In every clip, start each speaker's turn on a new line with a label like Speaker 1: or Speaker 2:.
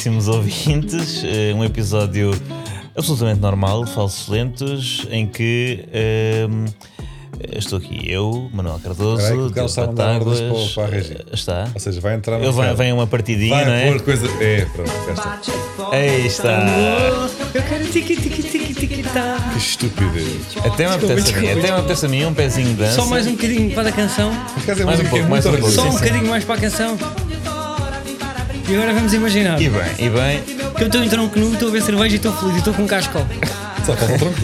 Speaker 1: caríssimos ouvintes, eh, um episódio absolutamente normal, Falsos Lentos, em que ehm, estou aqui eu, Manuel Cardoso,
Speaker 2: Espera aí que o está
Speaker 1: Diogo
Speaker 2: ordens
Speaker 1: Batáguas,
Speaker 2: para para a Regi.
Speaker 1: eh, está.
Speaker 2: Ou seja, vai entrar no
Speaker 1: Ele vai, vem uma partidinha,
Speaker 2: Vai
Speaker 1: não é?
Speaker 2: pôr coisa. É, pronto, está.
Speaker 1: Aí está.
Speaker 3: Eu quero tiki tiki tiki tiki tá.
Speaker 2: Que estupidez.
Speaker 1: Até me apetece a mim, até me apetece a mim um pezinho de dança.
Speaker 3: Só mais um bocadinho para a canção.
Speaker 2: Por acaso é
Speaker 1: Mais um pouco, mais um pouco.
Speaker 3: Só um bocadinho mais para a canção. E agora vamos imaginar
Speaker 1: E bem, e bem.
Speaker 3: que eu estou em tronco nu, estou a ver cerveja e estou feliz e estou com um cascol.
Speaker 2: Só falta um tronco.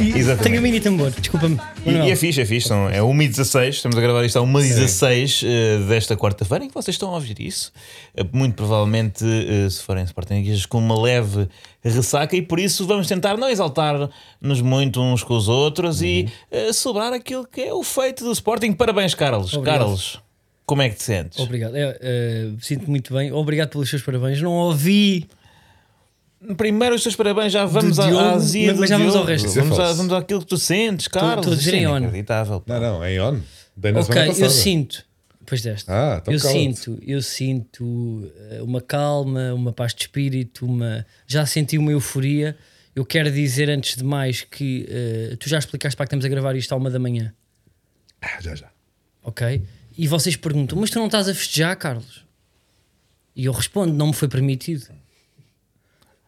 Speaker 3: E
Speaker 1: Exatamente.
Speaker 3: tenho a mini tambor, desculpa-me.
Speaker 1: E, e é fixe, é fixe. São, é 1h16, estamos a gravar isto a 1h16 eh, desta quarta-feira, em que vocês estão a ouvir isso. Eh, muito provavelmente, eh, se forem Sportingistas, com uma leve ressaca, e por isso vamos tentar não exaltar-nos muito uns com os outros e eh, celebrar aquilo que é o feito do Sporting. Parabéns, Carlos.
Speaker 3: Obrigado.
Speaker 1: Carlos, como é que te sentes?
Speaker 3: Obrigado, É, é, sinto muito bem. Obrigado pelos seus parabéns. Não ouvi.
Speaker 1: Primeiro os teus parabéns, já vamos à, azia
Speaker 3: mas já vamos ao resto.
Speaker 2: É
Speaker 1: Vamos, a, vamos àquilo que tu sentes, Carlos.
Speaker 3: estou a dizer
Speaker 1: é
Speaker 3: em on.
Speaker 1: inacreditável.
Speaker 2: Não, não, é em on. Dei na
Speaker 3: Ok, eu sinto. Depois desta.
Speaker 2: Ah, então
Speaker 3: eu sinto, eu sinto eh, uma calma, uma paz de espírito, uma já senti uma euforia. Eu quero dizer antes de mais que eh, tu já explicaste para que estamos a gravar isto à uma da manhã,
Speaker 2: Ah, já, já.
Speaker 3: ok? E vocês perguntam, mas tu não estás a festejar, Carlos? E eu respondo, não me foi permitido.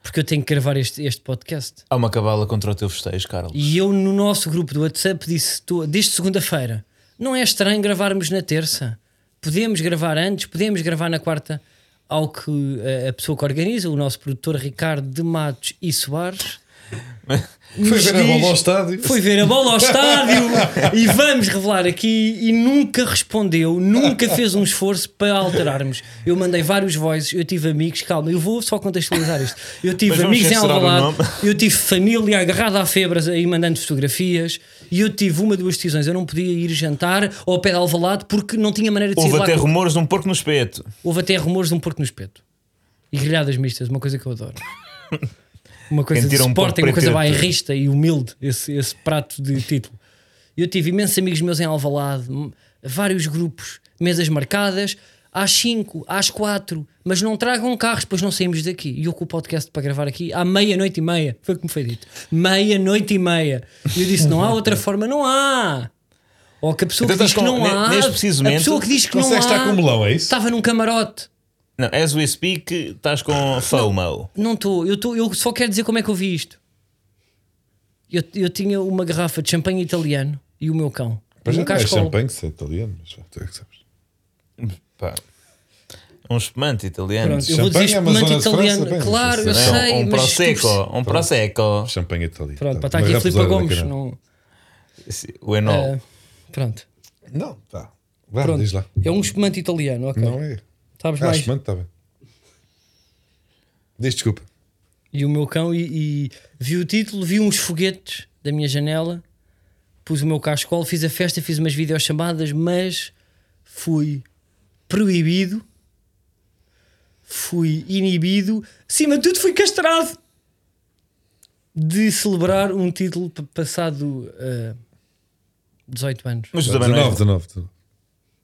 Speaker 3: Porque eu tenho que gravar este, este podcast.
Speaker 1: Há uma cabala contra o teu festejo, Carlos.
Speaker 3: E eu no nosso grupo do WhatsApp disse, tu, desde segunda-feira, não é estranho gravarmos na terça. Podemos gravar antes, podemos gravar na quarta. Ao que eh, a pessoa que organiza, o nosso produtor Ricardo de Matos e Soares,
Speaker 2: Foi ver a bola
Speaker 3: diz-
Speaker 2: ao estádio.
Speaker 3: Foi ver a bola ao estádio e vamos revelar aqui. E nunca respondeu, nunca fez um esforço para alterarmos. Eu mandei vários voices, eu tive amigos, calma, eu vou só contextualizar isto. Eu tive amigos em Alvalade, eu tive família agarrada a febras aí mandando fotografias. E eu tive uma, duas decisões. Eu não podia ir jantar ao pé de Alvalade porque não tinha maneira de sair
Speaker 1: Houve
Speaker 3: lá.
Speaker 1: até
Speaker 3: com-
Speaker 1: rumores de um porco no espeto.
Speaker 3: Houve até rumores de um porco no espeto. E grelhadas mistas, uma coisa que eu adoro. Uma coisa de
Speaker 1: um
Speaker 3: Sporting, uma coisa bairrista e humilde, esse, esse prato de título. Eu tive imensos amigos meus em Alvalade, vários grupos, mesas marcadas, às 5, às 4, mas não tragam carros, depois não saímos daqui. E eu com o podcast para gravar aqui à meia-noite e meia, foi como foi dito. Meia-noite e meia. E eu disse: não há outra forma, não há. Ou que a pessoa
Speaker 1: Então
Speaker 3: que diz que não há, a pessoa que diz que não há,
Speaker 2: é
Speaker 3: estava num camarote.
Speaker 1: Não, as we speak, estás com FOMO.
Speaker 3: Não estou, eu, tô- eu só quero dizer como é que eu vi isto. Eu, eu tinha uma garrafa de champanhe italiano e o meu cão.
Speaker 2: Mas
Speaker 3: um
Speaker 2: não é champanhe, se é italiano. Mas tu é que sabes.
Speaker 1: Pá. Um espumante italiano.
Speaker 3: Pronto, eu vou
Speaker 2: Champanhe
Speaker 3: dizer
Speaker 2: é uma
Speaker 3: espumante
Speaker 2: zona de
Speaker 3: italiano.
Speaker 2: França, bem,
Speaker 3: claro, eu
Speaker 2: não
Speaker 1: é?
Speaker 3: sei,
Speaker 1: um
Speaker 3: mas
Speaker 1: prosecco, um prosecco.
Speaker 2: Champanhe italiano.
Speaker 3: Pronto,
Speaker 2: Tá,
Speaker 3: para estar aqui a Filipe
Speaker 2: raposada
Speaker 3: Gomes.
Speaker 2: daquela.
Speaker 3: Não,
Speaker 1: O enol.
Speaker 3: eh, pronto,
Speaker 2: Não, tá. Vá,
Speaker 3: pronto.
Speaker 2: diz lá.
Speaker 3: É um espumante italiano, ok.
Speaker 2: Não é.
Speaker 3: Sabes
Speaker 2: Ah,
Speaker 3: mais?
Speaker 2: espumante, está bem. Diz desculpa.
Speaker 3: E o meu cão, e, e vi o título, vi uns foguetes da minha janela, pus o meu cascol, fiz a festa, fiz umas videochamadas, mas fui proibido, fui inibido, acima de tudo fui castrado de celebrar um título pa- passado eh, 18 anos.
Speaker 1: Mas tu também, não é-
Speaker 2: 19,
Speaker 1: és,
Speaker 2: 19. 19.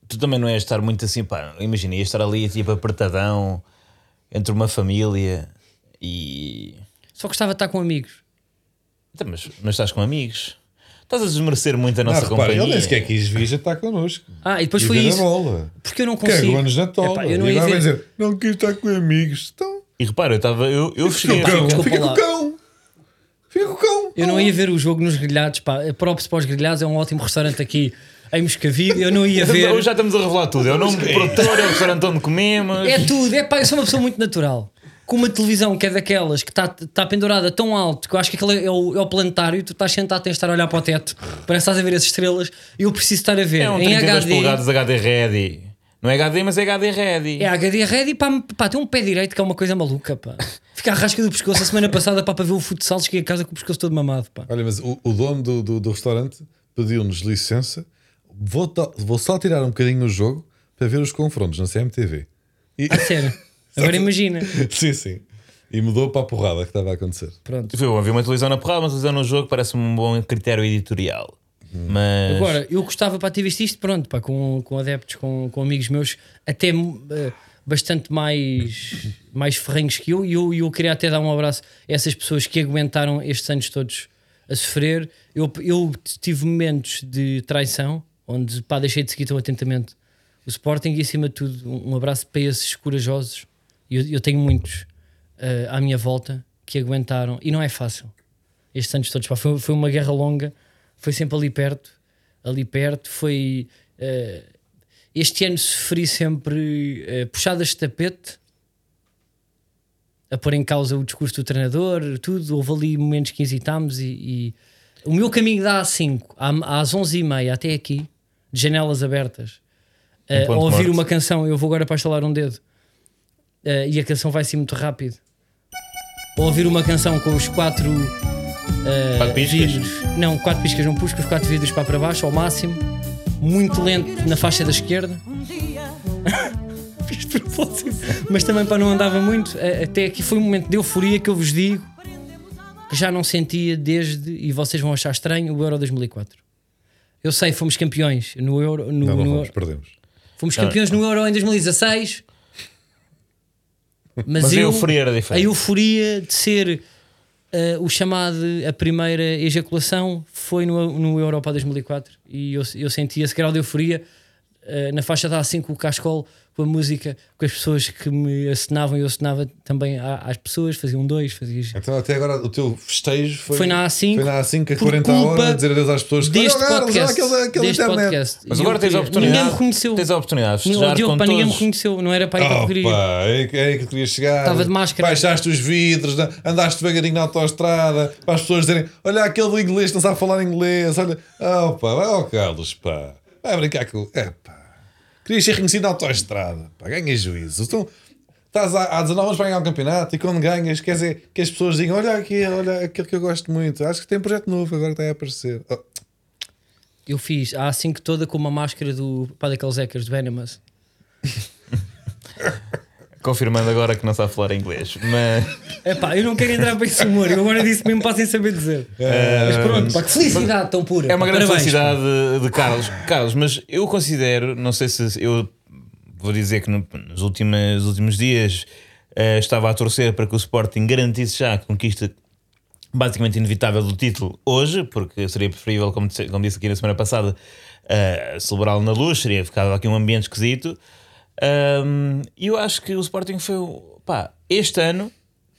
Speaker 1: Tu também não és estar muito assim, pá. Imagina, ias estar ali tipo apertadão entre uma família e.
Speaker 3: Só gostava de estar com amigos.
Speaker 1: Então, mas, mas estás com amigos. Estás a desmerecer muito a
Speaker 2: Não,
Speaker 1: nossa
Speaker 2: repara,
Speaker 1: companhia.
Speaker 2: ele nem sequer quis vir já está connosco.
Speaker 3: Ah, e depois
Speaker 2: E
Speaker 3: foi isso.
Speaker 2: bola.
Speaker 3: Porque eu não consigo.
Speaker 2: Cagou-nos na tola.
Speaker 3: Epá, eu não
Speaker 2: e
Speaker 3: ia ver-
Speaker 2: dizer, não quis estar com amigos. Então,
Speaker 1: E repara, eu estava. Eu, eu
Speaker 2: fica
Speaker 1: cheguei
Speaker 2: com o cão. Fica o cão. Fica com o cão.
Speaker 3: Eu não ia ver o jogo nos grelhados, pá. Props para os grelhados, é um ótimo restaurante aqui em Moscavide. Eu não ia ver.
Speaker 1: Hoje já estamos a revelar tudo. É o nome do produtor, é o restaurante onde comemos.
Speaker 3: É tudo, é pá, eu sou uma pessoa muito natural. Com uma televisão que é daquelas que está tá pendurada tão alto que eu acho que aquele é o, é o planetário, tu estás sentado, tens de estar a olhar para o teto, parece que estás a ver as estrelas. Eu preciso estar a ver
Speaker 1: É um
Speaker 3: em
Speaker 1: 32
Speaker 3: HD.
Speaker 1: polegadas HD Ready. Não é HD, mas é HD Ready.
Speaker 3: É HD ready, pá, pá, tem um pé direito que é uma coisa maluca, pá. Fica a rasca do pescoço. A semana passada, pá, para ver o futsal, cheguei a casa com o pescoço todo mamado, pá.
Speaker 2: Olha, mas o, o dono do, do, do restaurante pediu-nos licença. Vou, vou só tirar um bocadinho o jogo para ver os confrontos na CMTV. E-
Speaker 3: A sério. Agora imagina.
Speaker 2: sim, sim. E mudou para a porrada que estava a acontecer.
Speaker 3: Pronto.
Speaker 1: Foi bom, vi uma televisão na porrada, uma televisão no jogo, parece-me um bom critério editorial. Mas.
Speaker 3: Agora, eu gostava para ter visto isto, pronto, pá, com, com adeptos, com, com amigos meus, até eh, bastante mais, mais ferrenhos que eu, e eu, eu queria até dar um abraço a essas pessoas que aguentaram estes anos todos a sofrer. Eu, eu tive momentos de traição, onde pá, deixei de seguir tão atentamente o Sporting, e acima de tudo, um, abraço para esses corajosos. Eu, eu tenho muitos eh, à minha volta que aguentaram, e não é fácil. Estes anos todos, pá, foi, foi uma guerra longa, foi sempre ali perto, ali perto. Foi eh, este ano sofri sempre eh, puxadas de tapete a pôr em causa o discurso do treinador, tudo. Houve ali momentos que hesitámos e, e o meu caminho dá às 5, às 11h30 até aqui, de janelas abertas, eh, a
Speaker 1: ponto
Speaker 3: ouvir
Speaker 1: morto.
Speaker 3: uma canção. Eu vou agora para estalar um dedo eh, e a canção vai ser muito rápido. A ouvir uma canção com os quatro, eh,
Speaker 1: Quatro piscas?
Speaker 3: vidros, não, quatro piscas não pus, com os quatro vidros para para baixo ao máximo, muito lento na faixa da esquerda. Mas também para não andava muito, até aqui foi um momento de euforia que eu vos digo que já não sentia desde, e vocês vão achar estranho, o Euro 2004. Eu sei, fomos campeões no Euro. No,
Speaker 2: Não, não
Speaker 3: no-
Speaker 2: vamos, perdemos.
Speaker 3: fomos campeões no Euro em 2016. Mas,
Speaker 1: Mas a
Speaker 3: eu,
Speaker 1: euforia era
Speaker 3: a
Speaker 1: diferente.
Speaker 3: euforia de ser eh, o chamado, a primeira ejaculação foi no, no Europa 2004 e eu, eu senti esse grau de euforia eh, na faixa da A5 com o Cascol, com a música, com as pessoas que me acenavam e eu acenava também à- às pessoas, fazia um dois, fazia
Speaker 2: Então, até agora, o teu festejo foi,
Speaker 3: Foi na A5,
Speaker 2: Foi na A5 a
Speaker 3: por
Speaker 2: 40
Speaker 3: culpa
Speaker 2: horas, a dizer adeus às pessoas.
Speaker 3: deste
Speaker 2: Carlos, olha
Speaker 3: podcast.
Speaker 2: aquele, aquele
Speaker 3: deste
Speaker 2: internet.
Speaker 3: podcast.
Speaker 1: Mas agora tens a oportunidade.
Speaker 3: Ninguém me reconheceu.
Speaker 1: Tens a oportunidade de
Speaker 3: O
Speaker 1: festejar
Speaker 3: Diogo,
Speaker 1: com
Speaker 3: pá, ninguém me
Speaker 1: todos.
Speaker 3: reconheceu, não era para aí que eu queria.
Speaker 2: Opa, é que é que eu queria chegar.
Speaker 3: Estava de máscara.
Speaker 2: Baixaste os vidros, andaste devagarinho na autoestrada para as pessoas dizerem: Olha, aquele do inglês não sabe falar inglês. Olha, opa, vai ao Carlos, pá, vai brincar com. É, pá, querias ser reconhecido na autoestrada, pá, ganha juízo. Então, estás há, há 19 anos para ganhar um campeonato e quando ganhas, quer dizer que as pessoas digam: Olha aqui, olha aquele que eu gosto muito. Acho que tem um projeto novo agora que está a aparecer. Oh,
Speaker 3: Eu fiz a A5 toda com uma máscara do pá, daqueles hackers do Venomous.
Speaker 1: Confirmando agora que não sabe falar inglês. Mas
Speaker 3: É pá, eu não quero entrar para esse humor. Eu agora disse mesmo para sem saber dizer. Mas pronto, pá, que felicidade tão pura.
Speaker 1: é uma
Speaker 3: pá,
Speaker 1: grande
Speaker 3: parabéns,
Speaker 1: felicidade de, de Carlos. Carlos, mas eu considero, não sei se eu vou dizer que no- nos, últimos, nos últimos dias eh, estava a torcer para que o Sporting garantisse já a conquista basicamente inevitável do título hoje, porque seria preferível, como disse, como disse aqui na semana passada, eh, celebrá-lo na luz, seria ficado aqui um ambiente esquisito. E eu acho que o Sporting foi, pá, este ano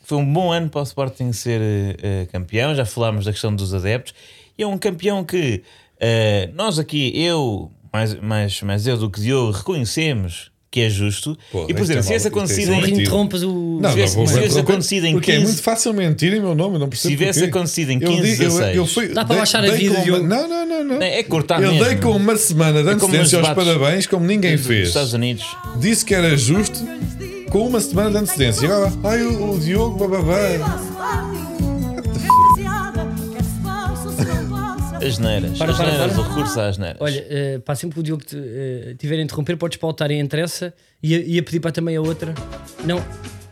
Speaker 1: foi um bom ano para o Sporting ser eh, campeão. Já falámos da questão dos adeptos, e é um campeão que eh, nós aqui, eu, mais, mais, mais eu do que Diogo, reconhecemos que é justo.
Speaker 2: Pô,
Speaker 1: e por exemplo, se
Speaker 2: mal-
Speaker 1: esse
Speaker 2: isto é
Speaker 1: acontecido em,
Speaker 2: mentira.
Speaker 3: interrompas o.
Speaker 2: Não,
Speaker 1: Se tivesse-
Speaker 2: não
Speaker 1: se tivesse acontecido em
Speaker 2: Porque é
Speaker 1: 15
Speaker 2: muito fácil mentir em meu nome, eu não percebo.
Speaker 1: Se tivesse acontecido em
Speaker 2: Eu
Speaker 1: 15,
Speaker 2: digo- eu-
Speaker 1: 16.
Speaker 2: eu fui-
Speaker 3: Dá para baixar a vida de
Speaker 2: uma-
Speaker 3: Diogo.
Speaker 2: Não, não, não, não.
Speaker 1: É cortar
Speaker 2: Eu
Speaker 1: mesmo.
Speaker 2: dei com uma semana de
Speaker 1: É
Speaker 2: antecedência aos parabéns, como ninguém
Speaker 1: dos
Speaker 2: fez.
Speaker 1: Estados Unidos.
Speaker 2: Disse que era justo com uma semana de antecedência. E agora, ai, o, o Diogo, bababá.
Speaker 1: As neiras.
Speaker 3: Para,
Speaker 1: as
Speaker 3: para,
Speaker 1: neiras,
Speaker 3: para.
Speaker 1: o recurso às neiras.
Speaker 3: Olha, uh, pá, sempre que o Diogo te, eh, tiver a interromper, podes pautar em interessa e ia, ia pedir para também a outra. Não,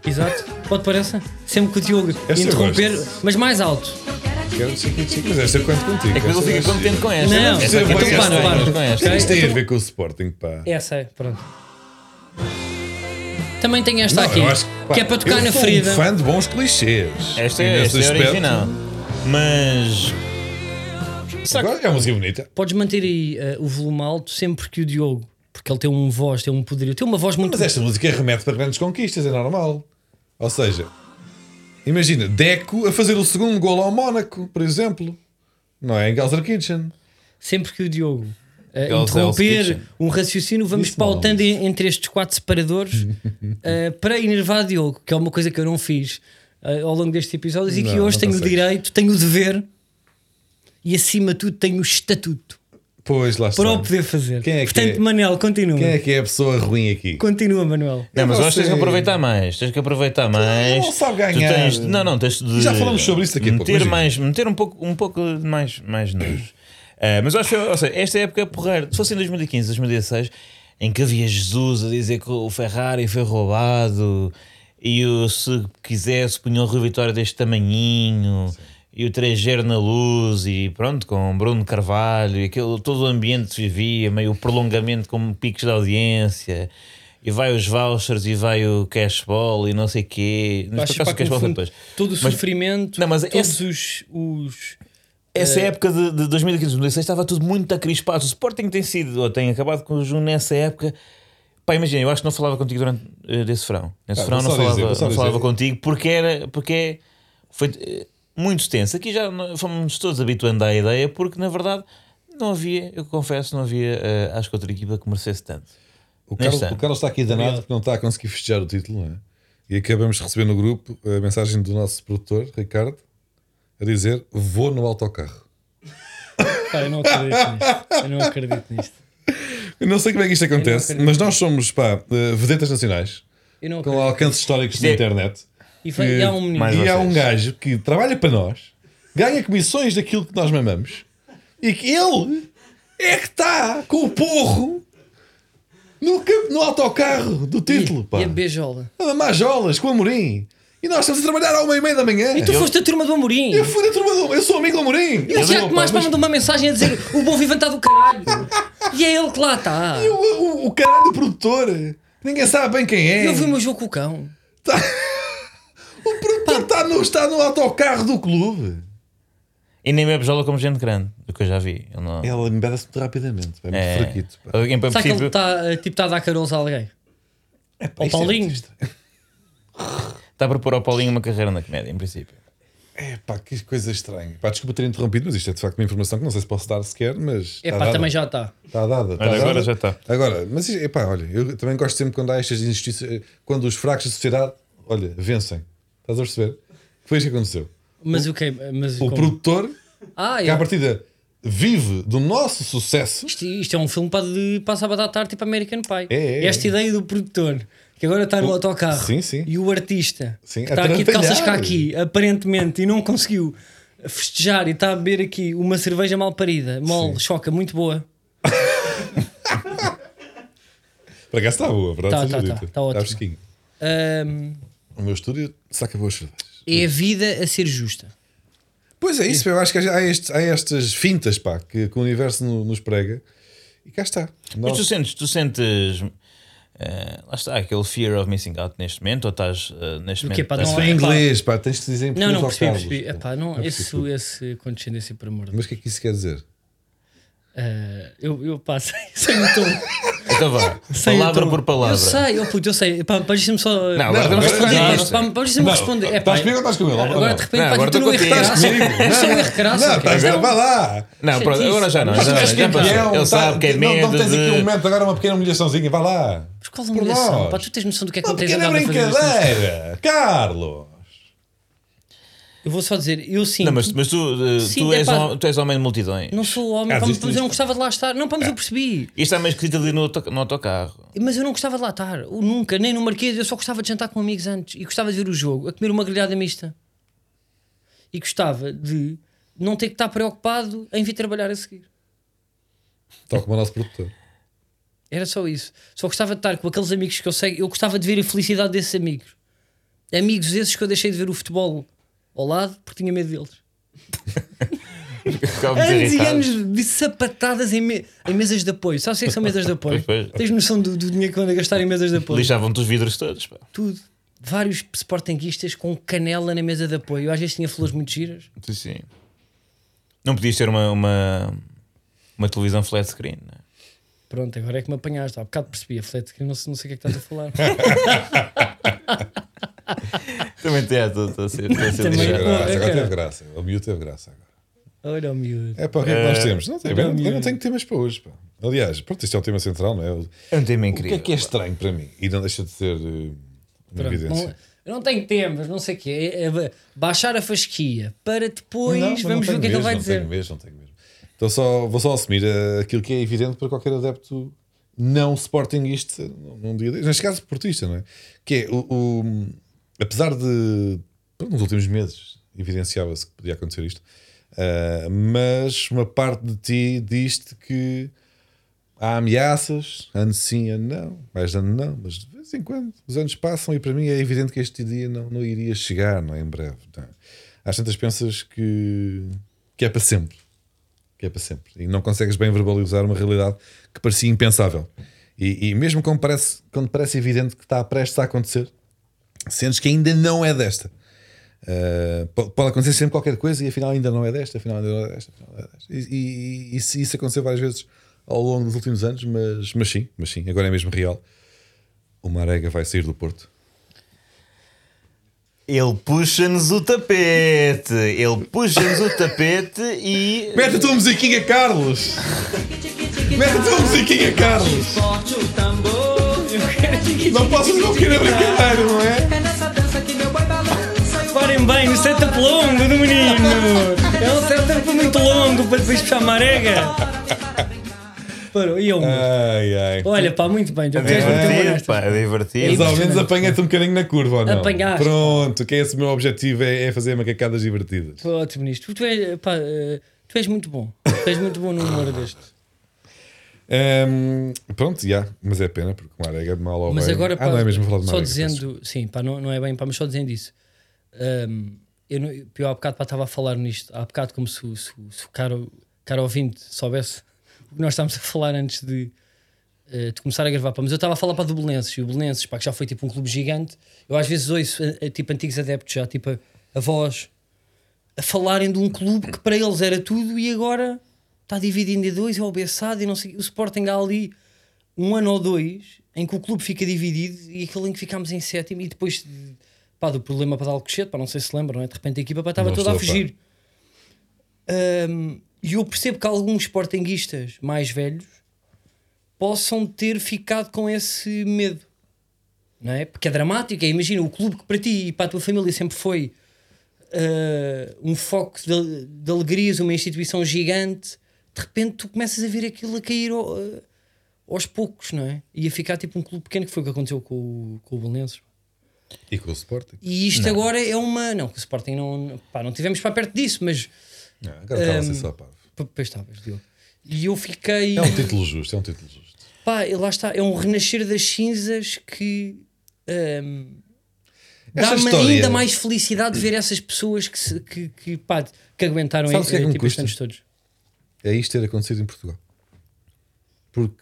Speaker 3: exato, pode parecer. Sempre que o Diogo
Speaker 2: Esta eu
Speaker 3: interromper, mas mais alto.
Speaker 2: Quero chique, chique, mas esta eu conto contigo.
Speaker 1: É que ele
Speaker 2: Esta
Speaker 1: fica contente com esta.
Speaker 3: Não,
Speaker 1: esta aqui
Speaker 2: então para,
Speaker 3: para.
Speaker 1: com esta.
Speaker 2: Isto tem a ver com o Sporting, pá.
Speaker 3: Essa é, pronto. Também tem esta
Speaker 2: Não,
Speaker 3: aqui,
Speaker 2: eu acho
Speaker 3: que,
Speaker 2: pá,
Speaker 3: é para tocar
Speaker 2: eu
Speaker 3: na
Speaker 2: sou
Speaker 3: ferida.
Speaker 2: um fã de bons clichês.
Speaker 1: Esta
Speaker 2: E
Speaker 1: é, esta é original. Mas.
Speaker 2: É uma música bonita.
Speaker 3: Podes manter aí eh, o volume alto sempre que o Diogo, porque ele tem um voz, tem um poderio, tem uma voz muito.
Speaker 2: Mas esta música remete para grandes conquistas, é normal. Ou seja, imagina, Deco a fazer o segundo gol ao Mónaco, por exemplo. Não é? Em Gelser Kitchen.
Speaker 3: Sempre que o Diogo
Speaker 1: Hell's
Speaker 3: interromper um raciocínio, vamos
Speaker 2: mal,
Speaker 3: pautando en- entre estes quatro separadores eh, para enervar Diogo, que é uma coisa que eu não fiz eh, ao longo destes episódios e que
Speaker 2: Não,
Speaker 3: hoje
Speaker 2: não
Speaker 3: tenho o direito, tenho o dever e acima de tudo tenho o estatuto
Speaker 2: Pois, lá está.
Speaker 3: para o poder fazer.
Speaker 2: Quem é que
Speaker 3: Portanto,
Speaker 2: é?
Speaker 3: Manel, continua.
Speaker 2: Quem é que é a pessoa ruim aqui?
Speaker 3: Continua, Manuel.
Speaker 1: Não, mas eu acho que tens que aproveitar mais. Tens que aproveitar mais.
Speaker 2: não sabe
Speaker 1: Tu
Speaker 2: ganhar.
Speaker 1: tens- não, não, tens de.
Speaker 2: Já falamos sobre isso daqui a pouco,
Speaker 1: meter mais, meter um pouco, um pouco de mais, mais nojo. Ah, mas eu acho que, ou seja, esta época é porreira. Se fosse em 2015, 2016, em que havia Jesus a dizer que o Ferrari foi roubado e o, se quisesse punha o Rio Vitória deste tamanhinho. E o 3 na luz, e pronto, com Bruno Carvalho, e aquele, todo o ambiente que se vivia, meio prolongamento com picos de audiência, e vai os vouchers e vai o cashball e não sei o quê. Mas,
Speaker 3: Acho
Speaker 1: por acaso,
Speaker 3: que
Speaker 1: o cashball foi depois.
Speaker 3: todo o
Speaker 1: Mas-
Speaker 3: sofrimento,
Speaker 1: Não, mas
Speaker 3: todos
Speaker 1: esse-
Speaker 3: os, os
Speaker 1: Essa
Speaker 3: Eh,
Speaker 1: época de, de 2015, 2016 estava tudo muito acrispado. O Sporting tem sido, ou tem acabado com o Jun nessa época. Pá, imagina, eu acho que não falava contigo durante eh, desse verão. Nesse
Speaker 2: Ah,
Speaker 1: verão não
Speaker 2: dizer,
Speaker 1: falava,
Speaker 2: só
Speaker 1: não
Speaker 2: dizer.
Speaker 1: falava contigo porque era porque foi eh, muito tenso. Aqui já fomos todos habituando à ideia porque na verdade não havia, eu confesso, não havia eh, acho que outra equipa que merecesse tanto.
Speaker 2: O Carlos, o Carlos está aqui danado porque não está a conseguir festejar o título, não é? E acabamos de receber no grupo a mensagem do nosso produtor, Ricardo, a dizer: Vou no autocarro.
Speaker 3: Pá, eu não acredito nisto. Eu não acredito nisto.
Speaker 2: Eu não sei como é que isto acontece, mas nós somos pá, eh, vedetas nacionais com alcances históricos na internet.
Speaker 3: E, foi, e há um menino.
Speaker 1: mais
Speaker 2: e há um gajo que trabalha para nós, ganha comissões daquilo que nós mamamos, e que ele é que está com o porro no, no autocarro do título. Pá.
Speaker 3: E a beijola.
Speaker 2: A Majolas com o Amorim. E nós estamos a trabalhar à uma e meia da manhã.
Speaker 3: E tu foste a turma do Amorim.
Speaker 2: Eu fui da turma do... Eu sou amigo do Amorim.
Speaker 3: E o Tiago Tomás para mandou uma mensagem a dizer o bom vivan está do caralho. E é ele que lá está.
Speaker 2: O, o, o caralho do produtor. Ninguém sabe bem quem é.
Speaker 3: Eu vi o meu jogo com o cão.
Speaker 2: O produtor está no, está no autocarro do clube.
Speaker 1: E nem me bejola como gente grande, do que eu já vi. Ele não,
Speaker 2: Ela embeda-se muito rapidamente. É muito
Speaker 1: é,
Speaker 2: fraquito. pá.
Speaker 1: Para
Speaker 3: Sabe que ele
Speaker 1: princípio
Speaker 3: está tipo, está a dar carolos a alguém?
Speaker 2: Pá,
Speaker 3: Ao
Speaker 2: isto é
Speaker 3: Paulinho.
Speaker 1: está a propor ao Paulinho uma carreira na comédia, em princípio.
Speaker 2: É pá, que coisa estranha. Pá, desculpa ter interrompido, mas isto é de facto uma informação que não sei se posso dar sequer, mas.
Speaker 3: É
Speaker 2: está
Speaker 3: pá,
Speaker 2: dada.
Speaker 3: também já está.
Speaker 2: Está dada.
Speaker 1: Olha, agora
Speaker 2: dada.
Speaker 1: já está.
Speaker 2: Agora, mas é pá, olha, eu também gosto sempre quando há estas injustiças, quando os fracos da sociedade, olha, vencem. Estás a perceber? Foi isso que aconteceu.
Speaker 3: Mas o que Mas
Speaker 2: O
Speaker 3: como?
Speaker 2: produtor,
Speaker 3: Ah,
Speaker 2: que à
Speaker 3: é.
Speaker 2: partida vive do nosso sucesso,
Speaker 3: Isto, isto é um filme para, de, para sábado à tarde, tipo American Pie.
Speaker 2: É, é,
Speaker 3: Esta
Speaker 2: é.
Speaker 3: ideia do produtor, que agora está no
Speaker 2: O-
Speaker 3: autocarro,
Speaker 2: Sim, sim.
Speaker 3: e o artista,
Speaker 2: Sim,
Speaker 3: que está aqui de calças
Speaker 2: trabalhar.
Speaker 3: aqui, aparentemente, e não conseguiu festejar e está a beber aqui uma cerveja mal parida, mole, choca, muito boa.
Speaker 2: por acaso está boa, verdade?
Speaker 3: Tá,
Speaker 2: seja
Speaker 3: tá, tá,
Speaker 2: dita.
Speaker 3: tá ótimo.
Speaker 2: fresquinho.
Speaker 3: Ahm,
Speaker 2: O meu estúdio saca boas cervejas.
Speaker 3: é a vida a ser justa.
Speaker 2: Pois é, isso, eu acho que há, estes- há estas fintas pá, que, que o universo no- nos prega e cá está.
Speaker 1: Mas
Speaker 2: Nós-
Speaker 1: tu sentes, tu sentes eh, lá está, aquele fear of missing out neste momento, ou estás eh, neste
Speaker 3: Do quê,
Speaker 1: momento.
Speaker 3: pá,
Speaker 1: estás-
Speaker 3: não
Speaker 2: Em
Speaker 3: é-
Speaker 2: inglês, pá, tens de dizer em
Speaker 3: Não, não,
Speaker 2: português ao
Speaker 3: percebi,
Speaker 2: Carlos,
Speaker 3: percebi.
Speaker 2: pá.
Speaker 3: Epá, não,
Speaker 2: Não é
Speaker 3: esse,
Speaker 2: possível.
Speaker 3: esse condescendência, por amor de Deus.
Speaker 2: Mas o que é que isso quer dizer?
Speaker 3: Ah, eu, eu passo sem o tom.
Speaker 1: Então vá,
Speaker 3: Sem o
Speaker 1: palavra
Speaker 3: tom.
Speaker 1: por palavra.
Speaker 3: Eu sei, oh puto, eu sei. Pá, pá, deixa-me só.
Speaker 1: Não, agora
Speaker 2: Não,
Speaker 1: a
Speaker 2: agora
Speaker 1: responder isto.
Speaker 3: Pá, pá, deixa-me responder. É,
Speaker 2: Estás comigo ou estás com ele?
Speaker 3: Agora de repente,
Speaker 1: Não,
Speaker 3: pá,
Speaker 1: agora
Speaker 3: tu não graça. Isto é um erro graça.
Speaker 2: Não, estás
Speaker 3: Então,
Speaker 2: vai lá.
Speaker 1: Não, pronto, agora já não. Já, passou.
Speaker 3: campeão,
Speaker 1: Ele sabe que é
Speaker 2: não, não
Speaker 1: medo
Speaker 2: tens aqui um momento agora uma pequena humilhaçãozinha, vai lá.
Speaker 3: Mas qual a
Speaker 2: Por
Speaker 3: humilhação? Pá, tu tens noção do que é que não tens
Speaker 2: pequena
Speaker 3: andado a fazer
Speaker 2: brincadeira, Carlos.
Speaker 3: Eu vou só dizer, eu sinto.
Speaker 1: Não, mas, mas tu,
Speaker 3: Sim,
Speaker 1: tu,
Speaker 3: é
Speaker 1: és
Speaker 3: pá.
Speaker 1: hom- tu és homem de multidões.
Speaker 3: Não sou homem,
Speaker 2: Ah,
Speaker 3: pá, mas eu não gostava de lá estar. Não, pá, mas eu percebi.
Speaker 1: Isto está mais escrito ali no, auto- no autocarro.
Speaker 3: Mas eu não gostava de lá estar. Eu nunca, nem no Marquês. Eu só gostava de jantar com amigos antes. E gostava de ver o jogo, a comer uma grelhada mista. E gostava de não ter que estar preocupado em vir trabalhar a seguir.
Speaker 2: Tal como o nosso produtor.
Speaker 3: Era só isso. Só gostava de estar com aqueles amigos que eu sei. Eu gostava de ver a felicidade desses amigos. Amigos esses que eu deixei de ver o futebol ao lado porque tinha medo deles. Anos e anos de sapatadas em, me- em mesas de apoio. Sabes o que é que são mesas de apoio?
Speaker 1: Pois, pois.
Speaker 3: Tens noção do, do dinheiro que vão a gastar em mesas de apoio?
Speaker 1: Lixavam-te os vidros todos. Pá.
Speaker 3: Tudo. Vários sportinguistas com canela na mesa de apoio. Eu às vezes tinha flores muito giras.
Speaker 1: Sim, sim. Não podias ter uma, uma, uma televisão flat screen. Né?
Speaker 3: Pronto, agora é que me apanhaste. Há bocado percebi. A flat screen, não sei, não sei o que é que estás a falar.
Speaker 1: Também te é, estou estou a ser.
Speaker 3: Também-
Speaker 2: Graça,
Speaker 3: é
Speaker 2: agora teve graça. O miúdo teve graça agora.
Speaker 3: Olha o miúdo.
Speaker 2: É para o que é que nós temos? Não tem,
Speaker 3: Não,
Speaker 2: eu, não, eu não tenho temas para hoje. Pá. Aliás, pronto, isto é um tema central, não é?
Speaker 1: É um tema
Speaker 2: o que
Speaker 1: incrível.
Speaker 2: é que é estranho para mim? E não deixa de ser eh, uma
Speaker 3: Pronto,
Speaker 2: evidência.
Speaker 3: não- eu não tenho temas, não sei o quê. É, é baixar a fasquia para depois
Speaker 2: Não, não
Speaker 3: vamos ver o que é que ele vai
Speaker 2: não
Speaker 3: dizer.
Speaker 2: Tenho mesmo, não tenho mesmo. Então só, vou só assumir eh, aquilo que é evidente para qualquer adepto não sportingista num dia destes. Neste caso, portista, não é? Que é o. o- apesar de. Nos últimos meses evidenciava-se que podia acontecer isto, eh, mas uma parte de ti diz-te que há ameaças, ano sim, ano não, mais ano não, mas de vez em quando os anos passam e para mim é evidente que este dia não, não iria chegar, não é? Em breve. Não. é? Às tantas pensas que, que é para sempre. Que é para sempre. E não consegues bem verbalizar uma realidade que parecia impensável. E, e mesmo quando parece, quando parece evidente que está prestes a acontecer, sentes que ainda não é desta. Uh, po- pode acontecer sempre qualquer coisa e afinal ainda não é desta, afinal ainda não é desta. não é desta. E, e- e isso, isso aconteceu várias vezes ao longo dos últimos anos, mas, mas sim, mas sim, agora é mesmo real. O Marega vai sair do Porto.
Speaker 1: Ele puxa-nos o tapete. Ele puxa-nos o tapete e.
Speaker 2: Mete a tua musiquinha, Carlos! Mete a tua musiquinha, Carlos!
Speaker 4: O.
Speaker 2: Não posso não querer brincadeira, não é?
Speaker 4: É nessa dança que meu boi balança e o
Speaker 3: Parem bem, o setup longo do menino. É um setup muito longo para depois puxar marega. Parou, e eu?
Speaker 2: Ai, ai.
Speaker 3: Olha, pá, muito bem. Já
Speaker 1: É
Speaker 3: fizeste muito bem
Speaker 1: divertido, pá, é divertido.
Speaker 2: Mas ao menos apanha-te um bocadinho na curva, ou não?
Speaker 3: Apanhaste.
Speaker 2: Pronto, que esse meu objetivo é, é fazer macacadas divertidas.
Speaker 3: Ótimo nisto. Tu és, pá, eh, tu és muito bom. Tu és muito bom no humor deste.
Speaker 2: Hum, pronto, já, mas é pena porque o Marega de mal ao
Speaker 3: Mas
Speaker 2: bem-
Speaker 3: agora,
Speaker 2: ah,
Speaker 3: pá,
Speaker 2: não é mesmo falar de
Speaker 3: só
Speaker 2: Marega,
Speaker 3: dizendo, sim, pá, não, não é bem, pá, mas só dizendo isso. Hum, eu, não, eu há bocado pá, estava a falar nisto, há bocado como se, o- se, se o caro, caro ouvinte soubesse o que nós estávamos a falar antes de, eh, de começar a gravar, pá, mas eu estava a falar para do Belenenses e o Belenenses, pá, que já foi tipo um clube gigante. Eu às vezes ouço eh, eh, tipo antigos adeptos já, tipo a, a voz a falarem de um clube que para eles era tudo e agora está dividido em dois, é o Bessado e não sei o Sporting há ali um ano ou dois em que o clube fica dividido e aquele em que ficámos em sétimo e depois pá, do problema para dar Alcochete, pá, não sei se lembram, é? de repente a equipa pá, estava
Speaker 2: Não
Speaker 3: toda a fugir. Ahm, e eu percebo que alguns sportinguistas mais velhos possam ter ficado com esse medo, não é? Porque é dramático. É, imagina o clube que para ti e para a tua família sempre foi ah, um foco de, de alegrias, uma instituição gigante. De repente tu começas a ver aquilo a cair ao- ah, aos poucos, não é? E a ficar tipo um clube pequeno, que foi o que aconteceu com, o- com o Belenenses.
Speaker 2: E com o Sporting.
Speaker 3: E isto agora é uma. Não, que o Sporting não. Pá, não tivemos para perto disso, mas.
Speaker 2: Não, agora estava a ser
Speaker 3: Hum,
Speaker 2: só pá.
Speaker 3: P- Pois estavas, Diogo. E eu fiquei.
Speaker 2: É um título justo, é um título justo.
Speaker 3: Pá, e lá está, é um renascer das cinzas que hum,
Speaker 2: Esta
Speaker 3: dá-me
Speaker 2: história-
Speaker 3: ainda mais felicidade de ver essas pessoas que, se- que, que, pá, que aguentaram
Speaker 2: Sabes o que é que me
Speaker 3: tipo, estes
Speaker 2: custa?
Speaker 3: anos todos.
Speaker 2: É isto ter acontecido em Portugal. Porque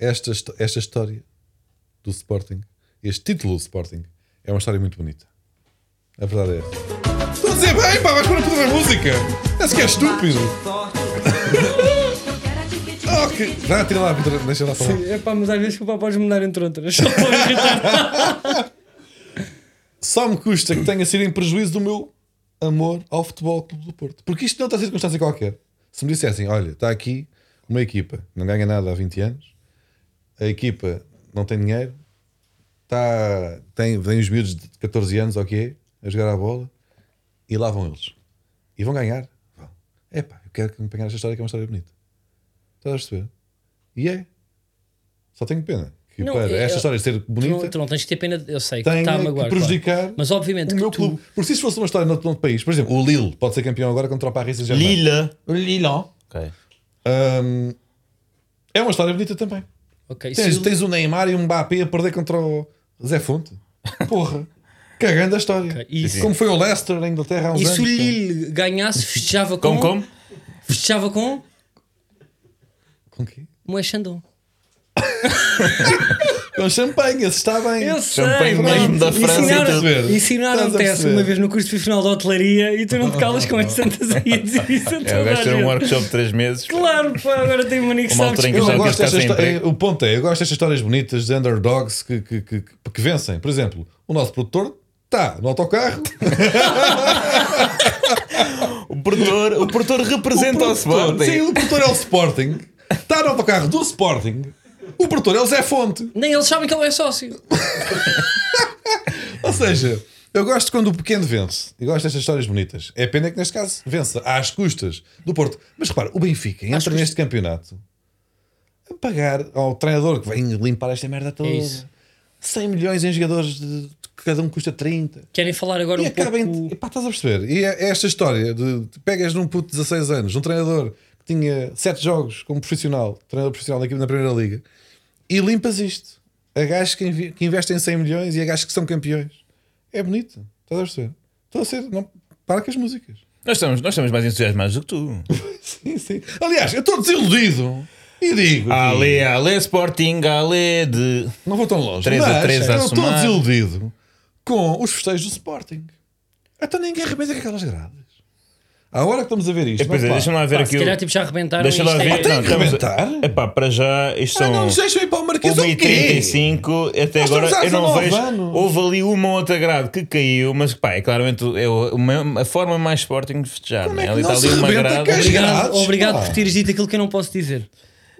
Speaker 2: esta, esta história do Sporting, este título do Sporting, é uma história muito bonita. A verdade é esta. Estou a dizer bem, pá, vais para a música. Esse que é estúpido. ok, vai, tira lá, deixa lá falar.
Speaker 3: É pá, mas às vezes o pá podes mudar entre outras. Só para irritar.
Speaker 2: Só me custa que tenha sido em prejuízo do meu amor ao Futebol Clube do Porto. Porque isto não está a circunstância qualquer. Se me dissessem, olha, está aqui uma equipa, não ganha nada há 20 anos, a equipa não tem dinheiro, está, tem, tem os miúdos de 14 anos, ok, a jogar a bola, e lá vão eles. E vão ganhar. Vão. Epá, eu quero acompanhar esta história que é uma história bonita. Estás a perceber? E é. Só tenho pena que
Speaker 3: Não,
Speaker 2: para
Speaker 3: é-
Speaker 2: esta história ser
Speaker 3: tu, não,
Speaker 2: bonita
Speaker 3: tu não tens que ter pena, eu sei que está a
Speaker 2: que
Speaker 3: magoar.
Speaker 2: prejudicar
Speaker 3: claro. Mas obviamente
Speaker 2: o
Speaker 3: que
Speaker 2: meu
Speaker 3: tu,
Speaker 2: clube. Porque se isto fosse uma história noutro outro país, por exemplo, o Lille pode ser campeão agora contra o Paris Saint-Germain.
Speaker 1: Lila.
Speaker 2: Lille.
Speaker 1: Ok.
Speaker 2: Hum, é uma história bonita também.
Speaker 3: Ok,
Speaker 2: Tens,
Speaker 3: se
Speaker 2: tens o Neymar e um Mbappé a perder contra o Zé Fonte. Porra. Cagando a história.
Speaker 3: Ok, e
Speaker 2: Como foi o Leicester na Inglaterra há uns
Speaker 3: E
Speaker 2: anos.
Speaker 3: se o. Lille ganhasse, festejava com.
Speaker 1: Como, como?
Speaker 3: Festejava com.
Speaker 2: Com quê?
Speaker 3: Moé Xandão.
Speaker 2: Com champanhe, esse está bem.
Speaker 3: Eu sei,
Speaker 1: Champanhe
Speaker 3: mano.
Speaker 1: mesmo da França
Speaker 3: Ensinaram- Ensinaram-te essa uma vez no curso profissional de hotelaria e tu não te calas com as santas aí a dizer isso a
Speaker 1: É, o
Speaker 3: toda a
Speaker 1: ter um
Speaker 3: gente.
Speaker 1: workship de 3 meses.
Speaker 3: Claclaro, pá, agora tem uma que que
Speaker 2: Eu gosto desta
Speaker 1: sem
Speaker 2: histó-
Speaker 1: emprego.
Speaker 2: o ponto é, eu gosto destas histórias bonitas de underdogs que, que, que, que- que vencem. Por exemplo, o nosso produtor está no autocarro.
Speaker 1: O produtor, o produtor representa o, Sporting.
Speaker 2: Sim, o produtor é o Sporting. Está no autocarro do Sporting. O produtor é o Zé Fonte.
Speaker 3: nem eles sabem que ele é sócio.
Speaker 2: Ou seja, eu gosto quando o pequeno vence. E gosto destas histórias bonitas. É pena que neste caso vença às custas do Porto. Mas repara, o Benfica entra neste campeonato a pagar ao treinador que vem limpar esta merda toda.
Speaker 3: É isso.
Speaker 2: 100 milhões em jogadores de, cada um custa 30.
Speaker 3: Querem falar agora
Speaker 2: E
Speaker 3: um pouco.
Speaker 2: em. Epá, estás a perceber? E é esta história de, pegas num puto de 16 anos, um treinador tinha 7 jogos como profissional, treinador profissional na Primeira Liga, e limpas isto. A gajos que, que investem 100 milhões e a gajos que são campeões. É bonito. Estás a perceber? Estou a ser. Não, para com as músicas.
Speaker 1: Nós estamos, nós estamos mais entusiasmados do que tu.
Speaker 2: Sim, sim. Aliás, eu estou desiludido E digo,
Speaker 1: Ale, Ale Sporting, Ale de.
Speaker 2: não vou tão longe,
Speaker 1: Três a
Speaker 2: mas
Speaker 1: três a
Speaker 2: eu estou desiludido com os festejos do Sporting. Então ninguém arrebenta com aquelas grades. À hora que estamos a ver isto,
Speaker 1: Pois é,
Speaker 2: não, pá.
Speaker 1: deixa-me lá ver
Speaker 3: Pá,
Speaker 1: aqui.
Speaker 3: se calhar tipo, já arrebentaram
Speaker 1: Deixa lá
Speaker 3: é-
Speaker 1: ver.
Speaker 2: tem que arrebentar.
Speaker 1: Epá, para já, isto
Speaker 2: Ah,
Speaker 1: são.
Speaker 2: não nos deixam ir para o Marquês ou quê?
Speaker 1: 1h35, até
Speaker 2: Nós
Speaker 1: agora eu não
Speaker 2: 19
Speaker 1: vejo.
Speaker 2: anos.
Speaker 1: Houve ali uma ou outra grade que caiu, mas pá, é claramente é uma- a forma mais Sporting de festejar.
Speaker 2: Como é
Speaker 1: né?
Speaker 2: que
Speaker 1: Ali
Speaker 2: não
Speaker 1: está
Speaker 2: se
Speaker 1: ali uma grade.
Speaker 3: Obrigado,
Speaker 2: grades,
Speaker 3: obrigado
Speaker 2: pá.
Speaker 3: por teres dito aquilo que eu não posso dizer.